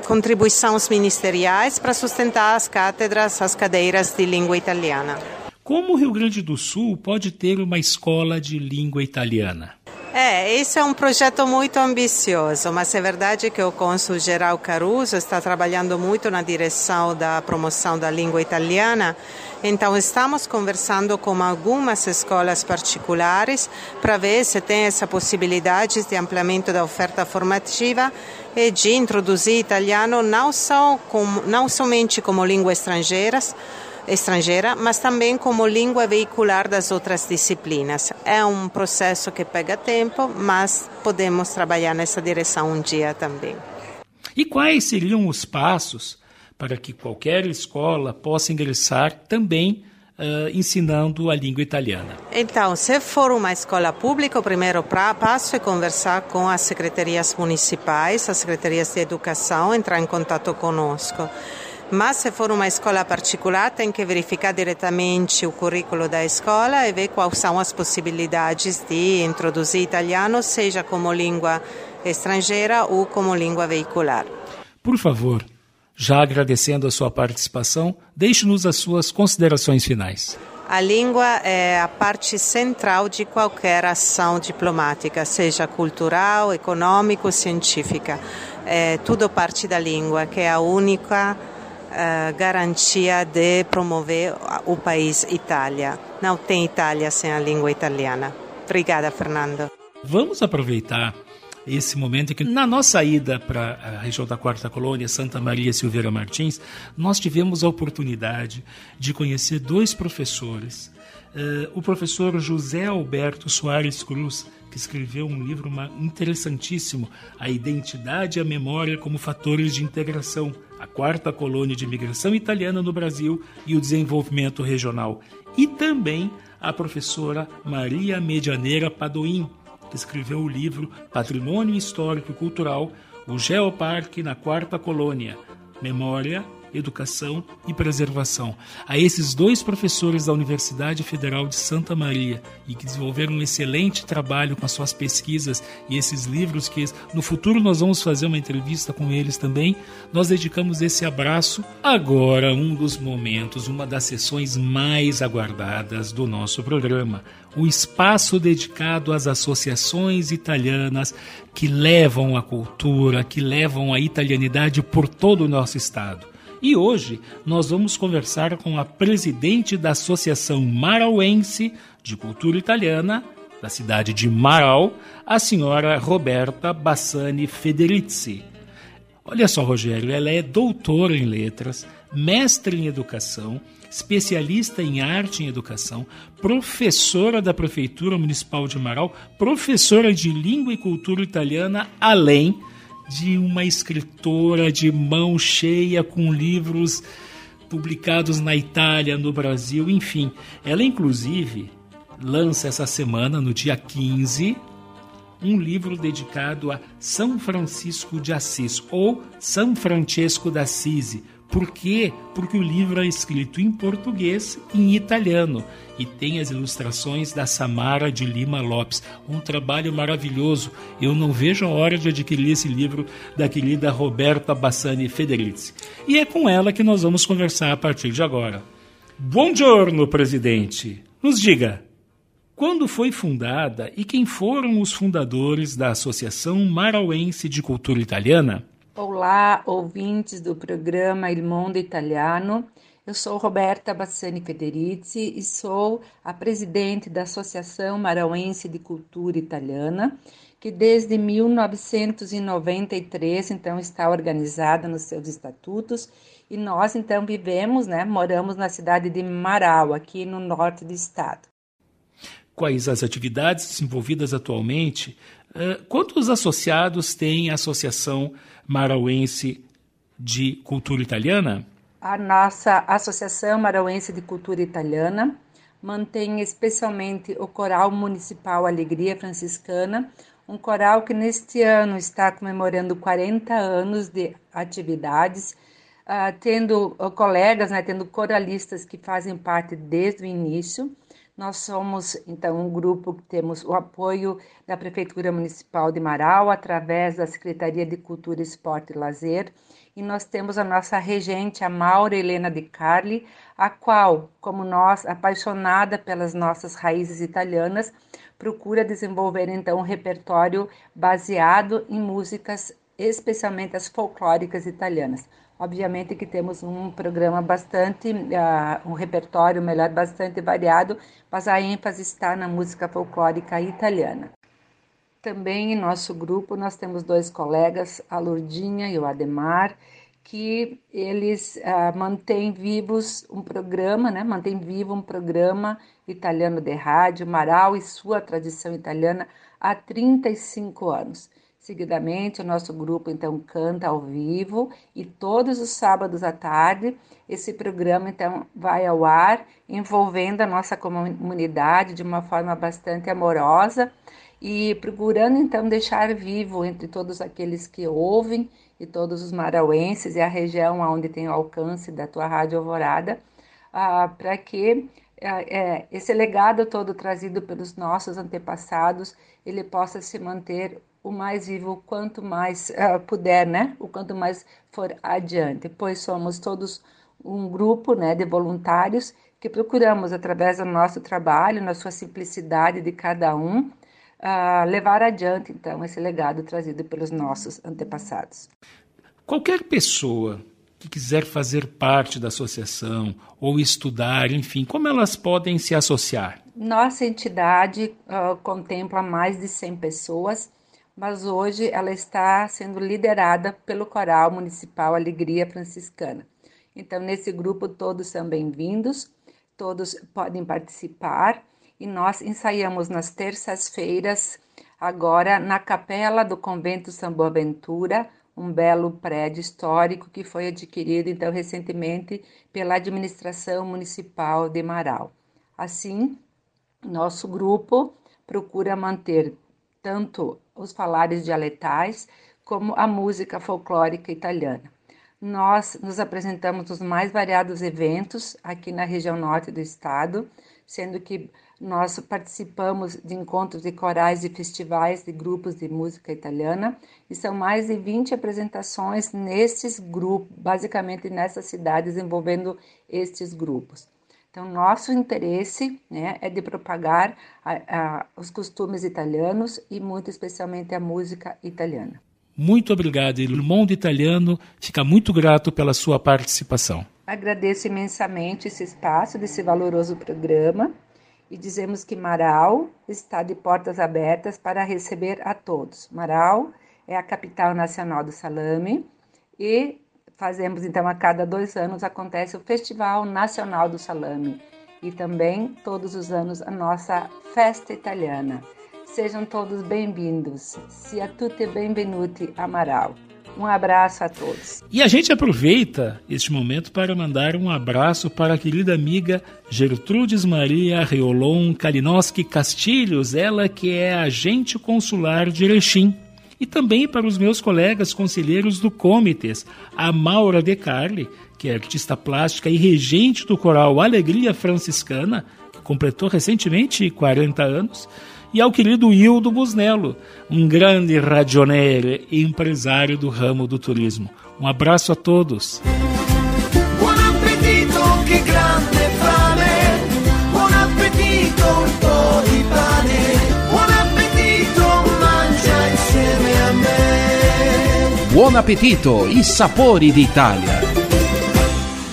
contribuições ministeriais para sustentar as cátedras, as cadeiras de língua italiana. Como o Rio Grande do Sul pode ter uma escola de língua italiana? É, esse é um projeto muito ambicioso, mas é verdade que o cônsul geral Caruso está trabalhando muito na direção da promoção da língua italiana. Então, estamos conversando com algumas escolas particulares para ver se tem essa possibilidade de ampliamento da oferta formativa e de introduzir italiano não, só como, não somente como língua estrangeira, estrangeira, mas também como língua veicular das outras disciplinas. É um processo que pega tempo, mas podemos trabalhar nessa direção um dia também. E quais seriam os passos para que qualquer escola possa ingressar também uh, ensinando a língua italiana? Então, se for uma escola pública, o primeiro passo é conversar com as secretarias municipais, as secretarias de educação, entrar em contato conosco. Mas se for uma escola particular, tem que verificar diretamente o currículo da escola e ver quais são as possibilidades de introduzir italiano, seja como língua estrangeira ou como língua veicular. Por favor, já agradecendo a sua participação, deixe-nos as suas considerações finais. A língua é a parte central de qualquer ação diplomática, seja cultural, econômico, científica. É, tudo parte da língua, que é a única garantia de promover o país Itália. Não tem Itália sem a língua italiana. Obrigada, Fernando. Vamos aproveitar esse momento que, na nossa ida para a região da Quarta Colônia, Santa Maria Silveira Martins, nós tivemos a oportunidade de conhecer dois professores. Uh, o professor José Alberto Soares Cruz, que escreveu um livro interessantíssimo, A Identidade e a Memória como Fatores de Integração, a quarta colônia de imigração italiana no Brasil e o desenvolvimento regional. E também a professora Maria Medianeira Padoim, que escreveu o livro Patrimônio Histórico e Cultural, o Geoparque na Quarta Colônia, Memória, Educação e Preservação. A esses dois professores da Universidade Federal de Santa Maria e que desenvolveram um excelente trabalho com as suas pesquisas e esses livros que no futuro nós vamos fazer uma entrevista com eles também, nós dedicamos esse abraço. Agora, um dos momentos, uma das sessões mais aguardadas do nosso programa, o espaço dedicado às associações italianas que levam a cultura, que levam a italianidade por todo o nosso estado. E hoje nós vamos conversar com a presidente da Associação Marauense de Cultura Italiana, da cidade de Marau, a senhora Roberta Bassani Federici. Olha só, Rogério, ela é doutora em letras, mestre em educação, especialista em arte e educação, professora da Prefeitura Municipal de Marau, professora de língua e cultura italiana, além de uma escritora de mão cheia com livros publicados na Itália, no Brasil, enfim. Ela, inclusive, lança essa semana, no dia 15, um livro dedicado a São Francisco de Assis, ou São Francesco d'Assisi, por quê? Porque o livro é escrito em português e em italiano e tem as ilustrações da Samara de Lima Lopes. Um trabalho maravilhoso. Eu não vejo a hora de adquirir esse livro da querida Roberta Bassani Federici. E é com ela que nós vamos conversar a partir de agora. Buongiorno, presidente. Nos diga, quando foi fundada e quem foram os fundadores da Associação Marauense de Cultura Italiana? Olá, ouvintes do programa Il Mondo Italiano. Eu sou Roberta Bassani Federici e sou a presidente da Associação Marauense de Cultura Italiana, que desde 1993 então está organizada nos seus estatutos e nós então vivemos, né, moramos na cidade de Marau, aqui no norte do estado. Quais as atividades desenvolvidas atualmente? Uh, quantos associados tem a Associação Marauense de Cultura Italiana? A nossa Associação Marauense de Cultura Italiana mantém especialmente o Coral Municipal Alegria Franciscana, um coral que neste ano está comemorando 40 anos de atividades, uh, tendo uh, colegas, né, tendo coralistas que fazem parte desde o início. Nós somos, então, um grupo que temos o apoio da Prefeitura Municipal de Marau, através da Secretaria de Cultura, Esporte e Lazer, e nós temos a nossa regente, a Maura Helena de Carli, a qual, como nós, apaixonada pelas nossas raízes italianas, procura desenvolver então um repertório baseado em músicas, especialmente as folclóricas italianas. Obviamente que temos um programa bastante, uh, um repertório melhor, bastante variado, mas a ênfase está na música folclórica italiana. Também em nosso grupo nós temos dois colegas, a Lourdinha e o Ademar, que eles uh, mantêm vivos um programa, né? Mantém vivo um programa italiano de rádio, Marau e sua tradição italiana há 35 anos. Seguidamente, o nosso grupo então canta ao vivo e todos os sábados à tarde esse programa então vai ao ar, envolvendo a nossa comunidade de uma forma bastante amorosa e procurando então deixar vivo entre todos aqueles que ouvem e todos os marauenses e a região onde tem o alcance da tua rádio Alvorada, ah, para que é, esse legado todo trazido pelos nossos antepassados ele possa se manter o mais vivo quanto mais uh, puder, né? O quanto mais for adiante, pois somos todos um grupo, né, de voluntários que procuramos através do nosso trabalho, na sua simplicidade de cada um, uh, levar adiante então esse legado trazido pelos nossos antepassados. Qualquer pessoa que quiser fazer parte da associação ou estudar, enfim, como elas podem se associar? Nossa entidade uh, contempla mais de 100 pessoas mas hoje ela está sendo liderada pelo Coral Municipal Alegria Franciscana. Então, nesse grupo, todos são bem-vindos, todos podem participar e nós ensaiamos nas terças-feiras, agora na capela do Convento São Boaventura, um belo prédio histórico que foi adquirido então recentemente pela administração municipal de Marau. Assim, nosso grupo procura manter tanto os falares dialetais como a música folclórica italiana. Nós nos apresentamos nos mais variados eventos aqui na região norte do estado, sendo que nós participamos de encontros de corais e festivais de grupos de música italiana e são mais de 20 apresentações nesses grupos, basicamente nessas cidades envolvendo estes grupos. Então, nosso interesse né, é de propagar a, a, os costumes italianos e, muito especialmente, a música italiana. Muito obrigado, Il Mondo Italiano fica muito grato pela sua participação. Agradeço imensamente esse espaço desse valoroso programa e dizemos que Marau está de portas abertas para receber a todos. Marau é a capital nacional do salame e fazemos então a cada dois anos acontece o Festival Nacional do Salame e também todos os anos a nossa festa italiana. Sejam todos bem-vindos. Sia tutti benvenuti Amaral. Um abraço a todos. E a gente aproveita este momento para mandar um abraço para a querida amiga Gertrudes Maria Reolon Kalinowski Castilhos, ela que é agente consular de Erechim e também para os meus colegas conselheiros do Comites, a Maura De Carli, que é artista plástica e regente do coral Alegria Franciscana, que completou recentemente 40 anos, e ao querido Hildo Busnello, um grande radioneiro e empresário do ramo do turismo. Um abraço a todos. Buon appetito, Buon appetito e sapori d'Italia.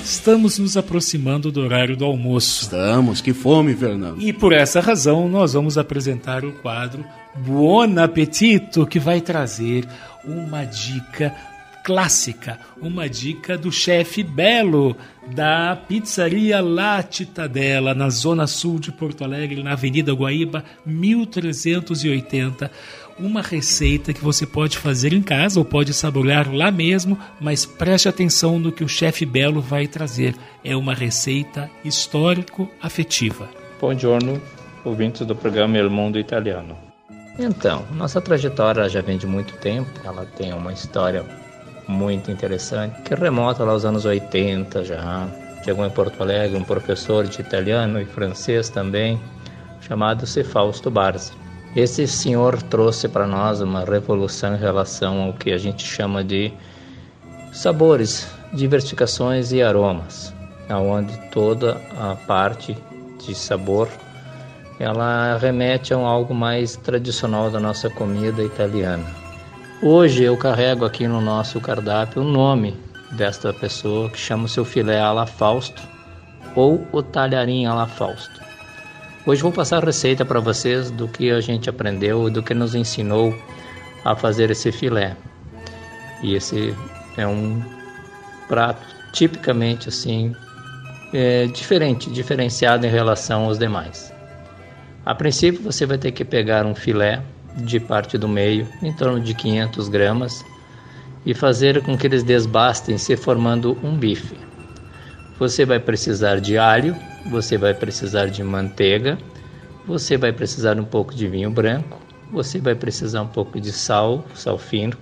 Estamos nos aproximando do horário do almoço. Estamos, que fome, Fernando. E por essa razão, nós vamos apresentar o quadro Buon Appetito, que vai trazer uma dica clássica, uma dica do chefe Belo da pizzaria La Titadella, na zona sul de Porto Alegre, na Avenida Guaíba, 1380 uma receita que você pode fazer em casa ou pode saborear lá mesmo, mas preste atenção no que o chefe Belo vai trazer. É uma receita histórico-afetiva. Bom giorno, ouvintes do programa El Mundo Italiano. Então, nossa trajetória já vem de muito tempo, ela tem uma história muito interessante, que remota lá aos anos 80 já. Chegou em Porto Alegre um professor de italiano e francês também, chamado Cefausto Barzi. Esse senhor trouxe para nós uma revolução em relação ao que a gente chama de sabores, diversificações e aromas, aonde toda a parte de sabor ela remete a algo mais tradicional da nossa comida italiana. Hoje eu carrego aqui no nosso cardápio o nome desta pessoa que chama o seu filé alla Fausto ou o talharim alla Fausto. Hoje vou passar a receita para vocês do que a gente aprendeu do que nos ensinou a fazer esse filé. E esse é um prato tipicamente assim é, diferente, diferenciado em relação aos demais. A princípio você vai ter que pegar um filé de parte do meio, em torno de 500 gramas, e fazer com que eles desbastem, se formando um bife. Você vai precisar de alho, você vai precisar de manteiga, você vai precisar um pouco de vinho branco, você vai precisar um pouco de sal, sal fino,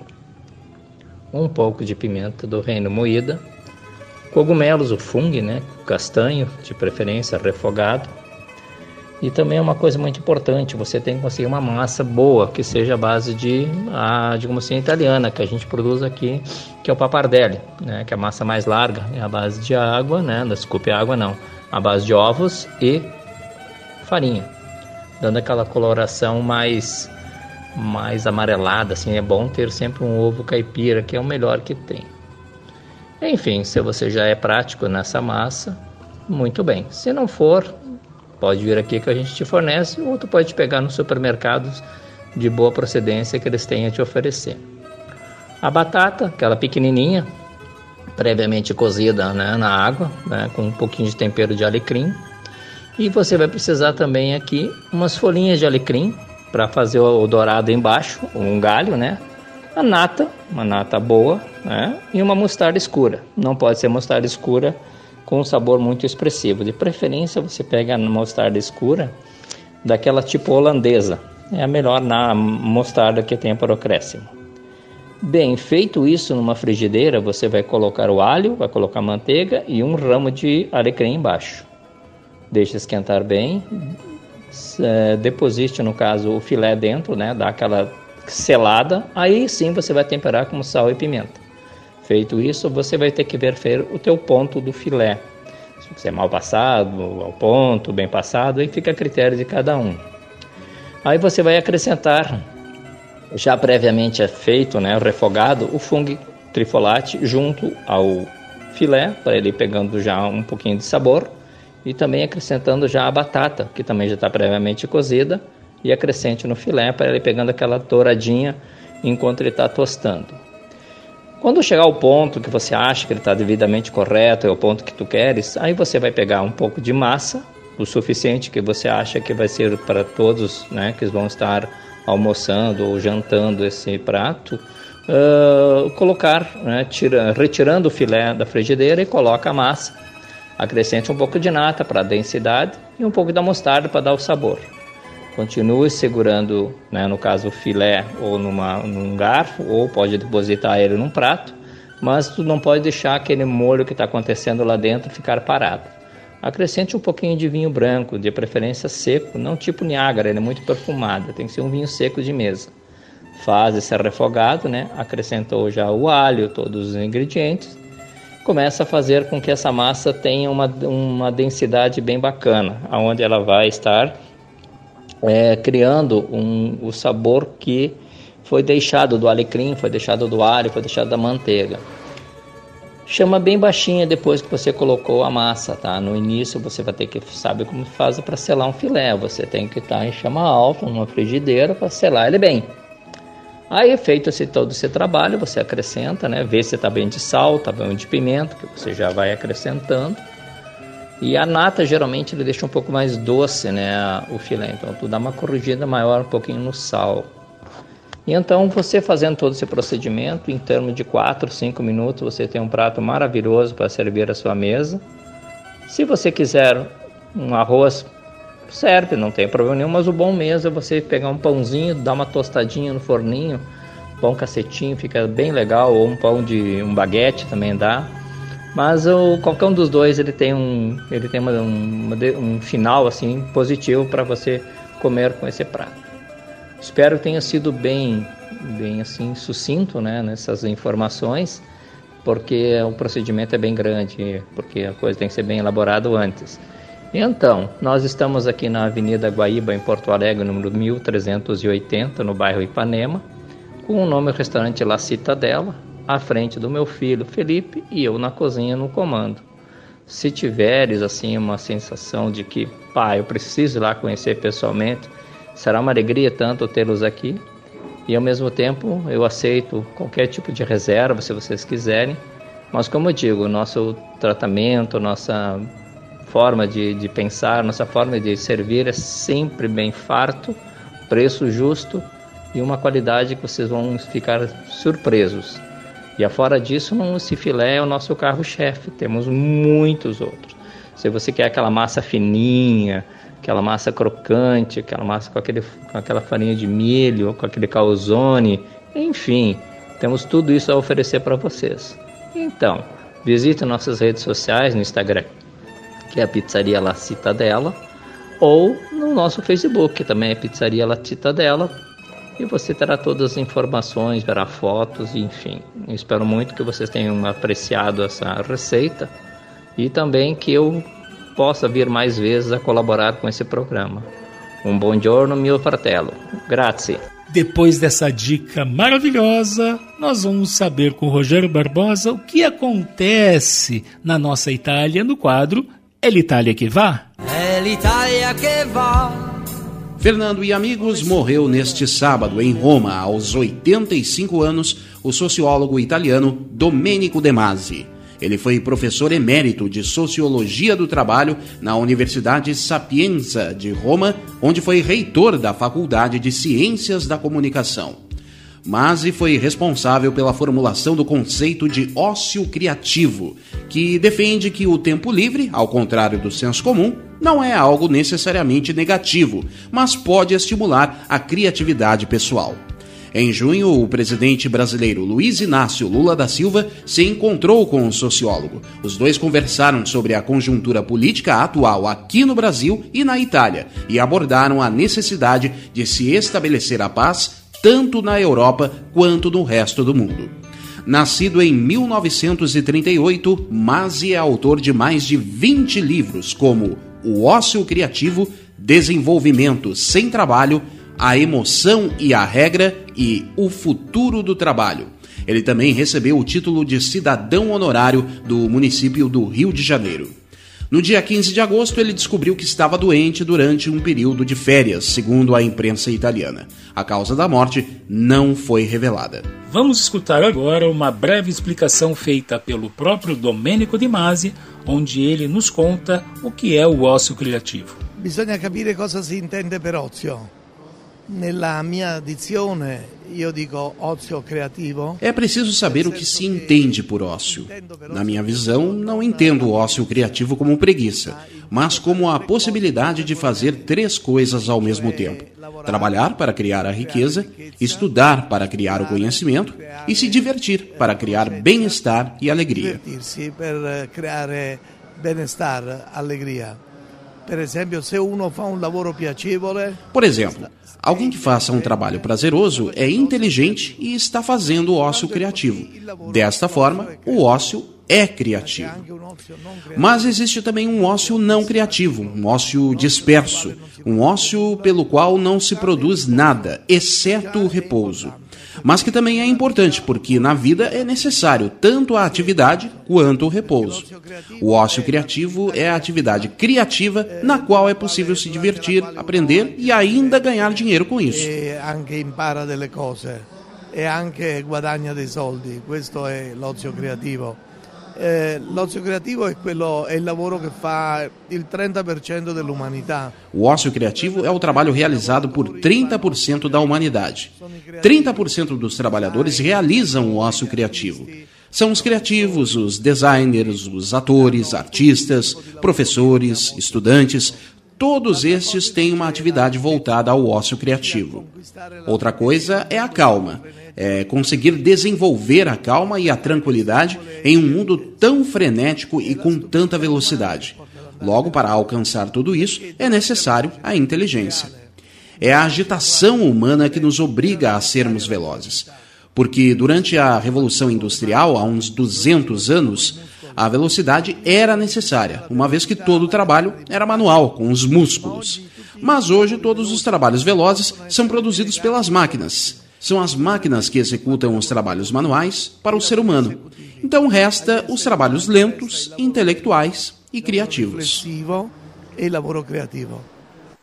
um pouco de pimenta do reino moída, cogumelos, o fungo, né, castanho, de preferência refogado, e também é uma coisa muito importante, você tem que conseguir uma massa boa, que seja a base de, a, digamos assim, italiana, que a gente produz aqui, que é o papardelli, né, que é a massa mais larga, é a base de água, né, desculpe, água não, a base de ovos e farinha, dando aquela coloração mais, mais amarelada, assim, é bom ter sempre um ovo caipira, que é o melhor que tem. Enfim, se você já é prático nessa massa, muito bem. Se não for, Pode vir aqui que a gente te fornece, ou tu pode pegar nos supermercados de boa procedência que eles têm a te oferecer. A batata, aquela pequenininha, previamente cozida né, na água, né, com um pouquinho de tempero de alecrim. E você vai precisar também aqui umas folhinhas de alecrim para fazer o dourado embaixo, um galho, né? A nata, uma nata boa, né? E uma mostarda escura. Não pode ser mostarda escura com um sabor muito expressivo. De preferência, você pega a mostarda escura, daquela tipo holandesa. É a melhor na mostarda que tem para o crescimo. Bem, feito isso numa frigideira, você vai colocar o alho, vai colocar manteiga e um ramo de alecrim embaixo. Deixe esquentar bem. É, deposite, no caso, o filé dentro, né? Dá aquela selada. Aí sim você vai temperar com sal e pimenta. Feito isso, você vai ter que ver o teu ponto do filé. Se é mal passado, ao ponto, bem passado, aí fica a critério de cada um. Aí você vai acrescentar, já previamente é feito, né, refogado, o fungo trifolate junto ao filé, para ele pegando já um pouquinho de sabor, e também acrescentando já a batata, que também já está previamente cozida, e acrescente no filé para ele pegando aquela douradinha enquanto ele está tostando. Quando chegar ao ponto que você acha que ele está devidamente correto, é o ponto que tu queres, aí você vai pegar um pouco de massa, o suficiente que você acha que vai ser para todos né, que vão estar almoçando ou jantando esse prato, uh, colocar, né, tira, retirando o filé da frigideira e coloca a massa. Acrescente um pouco de nata para a densidade e um pouco da mostarda para dar o sabor. Continue segurando, né, no caso o filé ou numa, num garfo, ou pode depositar ele num prato, mas tu não pode deixar aquele molho que está acontecendo lá dentro ficar parado. Acrescente um pouquinho de vinho branco, de preferência seco, não tipo Niágara, ele é muito perfumado, tem que ser um vinho seco de mesa. Faz esse refogado, né? acrescentou já o alho, todos os ingredientes, começa a fazer com que essa massa tenha uma, uma densidade bem bacana, aonde ela vai estar é, criando um, o sabor que foi deixado do alecrim, foi deixado do alho, foi deixado da manteiga. Chama bem baixinha depois que você colocou a massa, tá? No início você vai ter que saber como faz para selar um filé. Você tem que estar tá em chama alta, numa frigideira para selar ele bem. Aí feito esse todo esse trabalho, você acrescenta, né? Vê se está bem de sal, está bem de pimenta, que você já vai acrescentando. E a nata geralmente ele deixa um pouco mais doce, né, o filé. Então tu dá uma corrigida maior um pouquinho no sal. E então você fazendo todo esse procedimento, em termos de 4, 5 minutos, você tem um prato maravilhoso para servir à sua mesa. Se você quiser um arroz, serve, não tem problema nenhum, mas o bom mesmo é você pegar um pãozinho, dar uma tostadinha no forninho, pão cacetinho, fica bem legal, ou um pão de um baguete também dá mas o, qualquer um dos dois ele tem um, ele tem uma, um, um final assim positivo para você comer com esse prato. Espero que tenha sido bem, bem assim sucinto, né, nessas informações, porque o procedimento é bem grande, porque a coisa tem que ser bem elaborado antes. Então, nós estamos aqui na Avenida Guaíba, em Porto Alegre, número 1380, no bairro Ipanema, com o nome restaurante La Citadela, à frente do meu filho Felipe e eu na cozinha no comando. Se tiveres assim uma sensação de que, pai, eu preciso ir lá conhecer pessoalmente, será uma alegria tanto tê-los aqui. E ao mesmo tempo, eu aceito qualquer tipo de reserva se vocês quiserem. Mas como eu digo, nosso tratamento, nossa forma de, de pensar, nossa forma de servir é sempre bem farto, preço justo e uma qualidade que vocês vão ficar surpresos. E afora disso, esse filé é o nosso carro-chefe, temos muitos outros. Se você quer aquela massa fininha, aquela massa crocante, aquela massa com, aquele, com aquela farinha de milho, com aquele calzone, enfim, temos tudo isso a oferecer para vocês. Então, visite nossas redes sociais no Instagram que é a Pizzaria La Citadela, ou no nosso Facebook, que também é Pizzaria La Citadela, e você terá todas as informações, verá fotos, enfim. Espero muito que vocês tenham apreciado essa receita e também que eu possa vir mais vezes a colaborar com esse programa. Um bom giorno, mio fratello. Grazie. Depois dessa dica maravilhosa, nós vamos saber com Rogério Barbosa o que acontece na nossa Itália no quadro É l'Italia que va? É l'Italia que va. Fernando e amigos morreu neste sábado em Roma, aos 85 anos, o sociólogo italiano Domenico De Masi. Ele foi professor emérito de Sociologia do Trabalho na Universidade Sapienza de Roma, onde foi reitor da Faculdade de Ciências da Comunicação. Masi foi responsável pela formulação do conceito de ócio criativo, que defende que o tempo livre, ao contrário do senso comum, não é algo necessariamente negativo, mas pode estimular a criatividade pessoal. Em junho, o presidente brasileiro Luiz Inácio Lula da Silva se encontrou com um sociólogo. Os dois conversaram sobre a conjuntura política atual aqui no Brasil e na Itália e abordaram a necessidade de se estabelecer a paz tanto na Europa quanto no resto do mundo. Nascido em 1938, Masi é autor de mais de 20 livros, como O Ócio Criativo, Desenvolvimento sem Trabalho, A Emoção e a Regra e O Futuro do Trabalho. Ele também recebeu o título de cidadão honorário do município do Rio de Janeiro. No dia 15 de agosto, ele descobriu que estava doente durante um período de férias, segundo a imprensa italiana. A causa da morte não foi revelada. Vamos escutar agora uma breve explicação feita pelo próprio Domenico Di Masi, onde ele nos conta o que é o ócio criativo. Bisogna capire cosa si intende per ozio. Nella mia dizione io dico ozio creativo. É preciso saber o que se entende por ócio. Na minha visão, não entendo o ócio criativo como preguiça, mas como a possibilidade de fazer três coisas ao mesmo tempo: trabalhar para criar a riqueza, estudar para criar o conhecimento e se divertir para criar bem-estar e alegria. Per esempio, se uno fa un lavoro piacevole, Por exemplo, alguém que faça um trabalho prazeroso é inteligente e está fazendo ócio criativo. Desta forma, o ócio é criativo. Mas existe também um ócio não criativo, um ócio disperso, um ócio pelo qual não se produz nada, exceto o repouso. Mas que também é importante, porque na vida é necessário tanto a atividade quanto o repouso. O ócio criativo é a atividade criativa na qual é possível se divertir, aprender e ainda ganhar dinheiro com isso. e anche guadagna dei soldi. Questo è l'ozio creativo. Eh, l'ozio creativo è, quello, è il lavoro che fa il 30% dell'umanità. O ócio criativo é o trabalho realizado por 30% da humanidade. 30% dos trabalhadores realizam o ócio criativo. São os criativos, os designers, os atores, artistas, professores, estudantes. Todos estes têm uma atividade voltada ao ócio criativo. Outra coisa é a calma. É conseguir desenvolver a calma e a tranquilidade em um mundo tão frenético e com tanta velocidade. Logo, para alcançar tudo isso, é necessário a inteligência. É a agitação humana que nos obriga a sermos velozes. Porque durante a Revolução Industrial, há uns 200 anos, a velocidade era necessária, uma vez que todo o trabalho era manual, com os músculos. Mas hoje todos os trabalhos velozes são produzidos pelas máquinas. São as máquinas que executam os trabalhos manuais para o ser humano. Então resta os trabalhos lentos, intelectuais e criativos.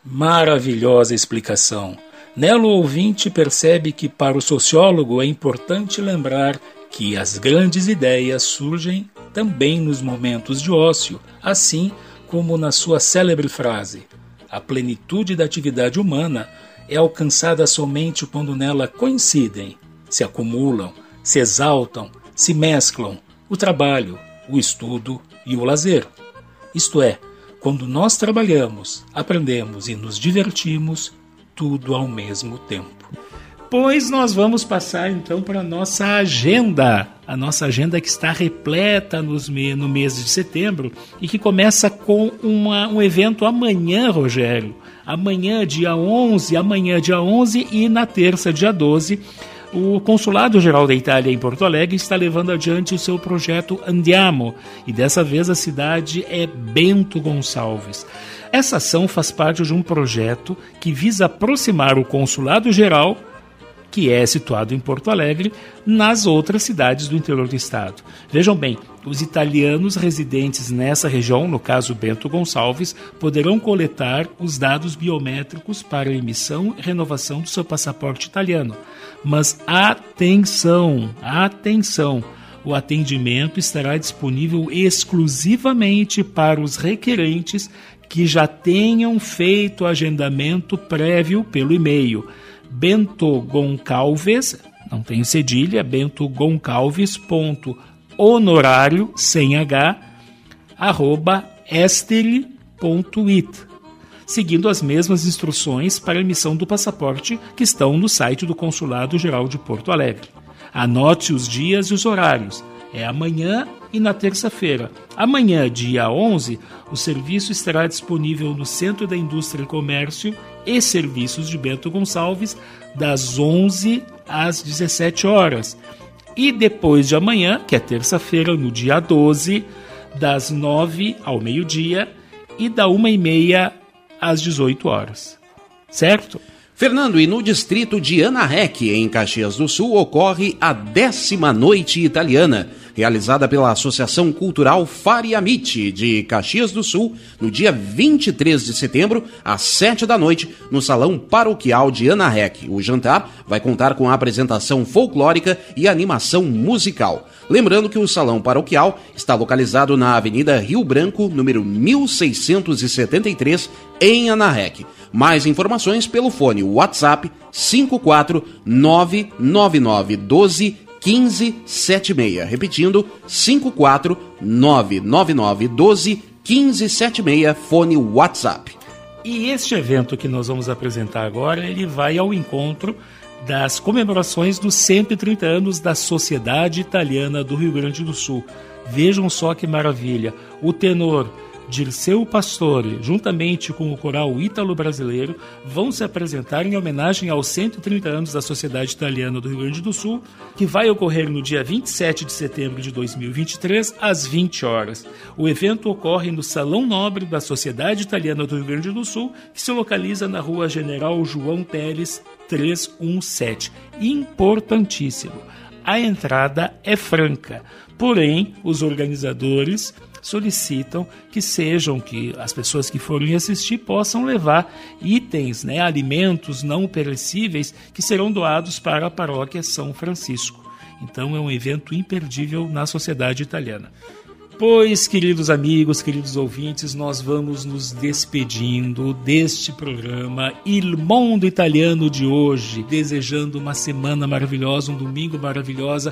Maravilhosa explicação. Nela o ouvinte percebe que para o sociólogo é importante lembrar que as grandes ideias surgem também nos momentos de ócio, assim como na sua célebre frase: a plenitude da atividade humana é alcançada somente quando nela coincidem, se acumulam, se exaltam, se mesclam o trabalho, o estudo e o lazer. Isto é, quando nós trabalhamos, aprendemos e nos divertimos, tudo ao mesmo tempo. Pois nós vamos passar então para a nossa agenda. A nossa agenda que está repleta nos no mês de setembro e que começa com uma, um evento amanhã, Rogério. Amanhã, dia 11, amanhã, dia 11 e na terça, dia 12, o Consulado Geral da Itália em Porto Alegre está levando adiante o seu projeto Andiamo e dessa vez a cidade é Bento Gonçalves. Essa ação faz parte de um projeto que visa aproximar o Consulado Geral que é situado em Porto Alegre, nas outras cidades do interior do estado. Vejam bem, os italianos residentes nessa região, no caso Bento Gonçalves, poderão coletar os dados biométricos para emissão e renovação do seu passaporte italiano. Mas atenção, atenção! O atendimento estará disponível exclusivamente para os requerentes que já tenham feito agendamento prévio pelo e-mail Bento Goncalves, não tem cedilha, bentogoncalves.honorário, sem H, arroba estele.it, seguindo as mesmas instruções para emissão do passaporte que estão no site do Consulado Geral de Porto Alegre. Anote os dias e os horários. É amanhã e na terça-feira. Amanhã, dia 11, o serviço estará disponível no Centro da Indústria e Comércio e Serviços de Bento Gonçalves, das 11 às 17 horas. E depois de amanhã, que é terça-feira, no dia 12, das 9 ao meio-dia e da 1h30 às 18 horas. Certo? Fernando, e no distrito de Anarrec, em Caxias do Sul, ocorre a décima noite italiana, realizada pela Associação Cultural Fariamite de Caxias do Sul, no dia 23 de setembro, às 7 da noite, no Salão Paroquial de Anarrec. O jantar vai contar com a apresentação folclórica e animação musical. Lembrando que o Salão Paroquial está localizado na Avenida Rio Branco, número 1673, em Anarrec. Mais informações pelo fone WhatsApp 5499912 1576. Repetindo, 5499912 1576, fone WhatsApp. E este evento que nós vamos apresentar agora, ele vai ao encontro das comemorações dos 130 anos da Sociedade Italiana do Rio Grande do Sul. Vejam só que maravilha. O tenor Dirceu Pastore, juntamente com o coral ítalo-brasileiro, vão se apresentar em homenagem aos 130 anos da Sociedade Italiana do Rio Grande do Sul, que vai ocorrer no dia 27 de setembro de 2023, às 20 horas. O evento ocorre no Salão Nobre da Sociedade Italiana do Rio Grande do Sul, que se localiza na rua General João Teles 317. Importantíssimo. A entrada é franca, porém, os organizadores solicitam que sejam que as pessoas que forem assistir possam levar itens, né, alimentos não perecíveis que serão doados para a paróquia São Francisco. Então é um evento imperdível na sociedade italiana. Pois, queridos amigos, queridos ouvintes, nós vamos nos despedindo deste programa Il Mondo Italiano de hoje, desejando uma semana maravilhosa, um domingo maravilhosa.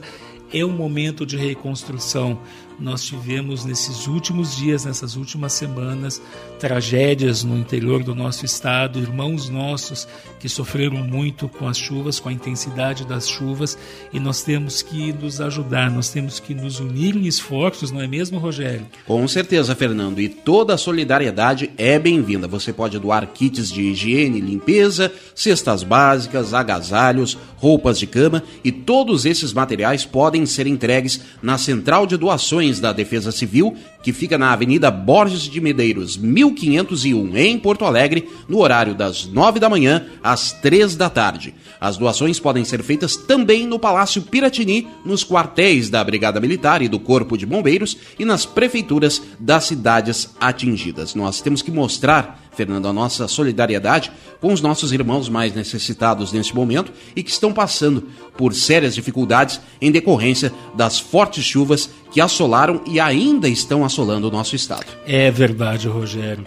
É um momento de reconstrução nós tivemos nesses últimos dias, nessas últimas semanas, tragédias no interior do nosso estado, irmãos nossos que sofreram muito com as chuvas, com a intensidade das chuvas, e nós temos que nos ajudar, nós temos que nos unir em esforços, não é mesmo, Rogério? Com certeza, Fernando, e toda a solidariedade é bem-vinda. Você pode doar kits de higiene limpeza, cestas básicas, agasalhos, roupas de cama. E todos esses materiais podem ser entregues na central de doações da Defesa Civil, que fica na Avenida Borges de Medeiros, 1501, em Porto Alegre, no horário das 9 da manhã às 3 da tarde. As doações podem ser feitas também no Palácio Piratini, nos quartéis da Brigada Militar e do Corpo de Bombeiros e nas prefeituras das cidades atingidas. Nós temos que mostrar Fernando, a nossa solidariedade com os nossos irmãos mais necessitados neste momento e que estão passando por sérias dificuldades em decorrência das fortes chuvas que assolaram e ainda estão assolando o nosso estado. É verdade, Rogério.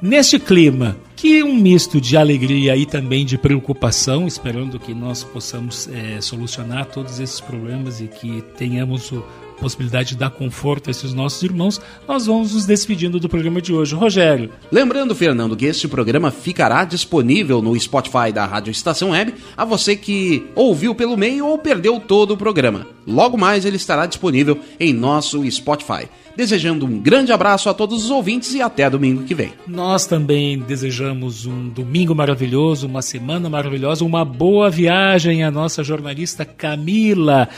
Neste clima, que um misto de alegria e também de preocupação, esperando que nós possamos é, solucionar todos esses problemas e que tenhamos o, possibilidade de dar conforto a esses nossos irmãos, nós vamos nos despedindo do programa de hoje. Rogério. Lembrando, Fernando, que este programa ficará disponível no Spotify da Rádio Estação Web a você que ouviu pelo meio ou perdeu todo o programa. Logo mais ele estará disponível em nosso Spotify. Desejando um grande abraço a todos os ouvintes e até domingo que vem. Nós também desejamos um domingo maravilhoso, uma semana maravilhosa, uma boa viagem à nossa jornalista Camila,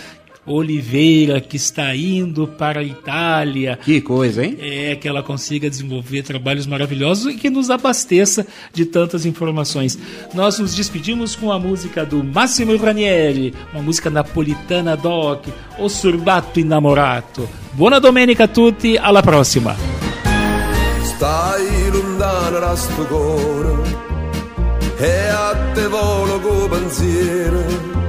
Oliveira, que está indo para a Itália. Que coisa, hein? É, que ela consiga desenvolver trabalhos maravilhosos e que nos abasteça de tantas informações. Nós nos despedimos com a música do Massimo Ranieri, uma música napolitana doc, O Surbato Innamorato. Buona domenica a tutti, alla prossima. Stai lontano da sto cuore e a te volo pensiero.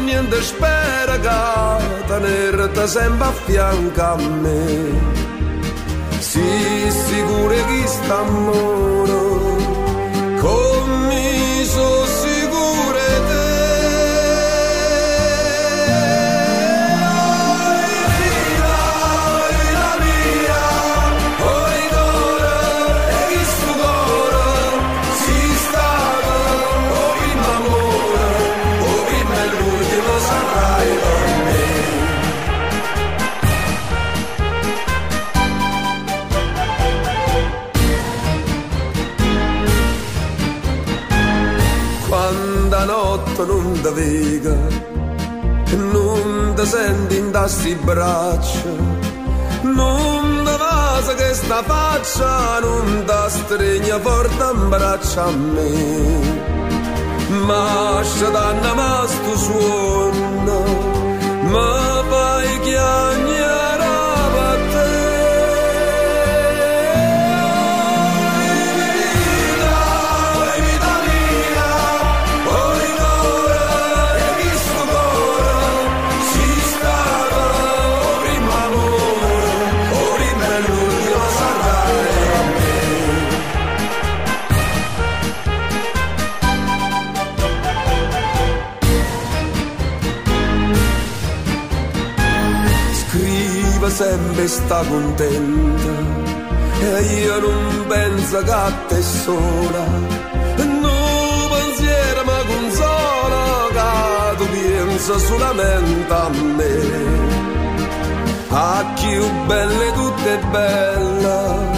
Niente spera che tenerti sempre a fianco a me. Sii sicuro che sta amore ti vega non ti senti in tassi braccia. Non ti vasa che sta faccia non ti stregna forte in braccia a me. Ma se danno mas tu suona ma fai chiagnare sempre sta contenta e io non penso che a te sola. Non pensiero mi consola che tu pensa solamente a me. A più belle tutte bella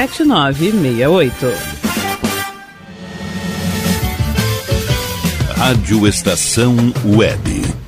7968. Rádio Estação Web.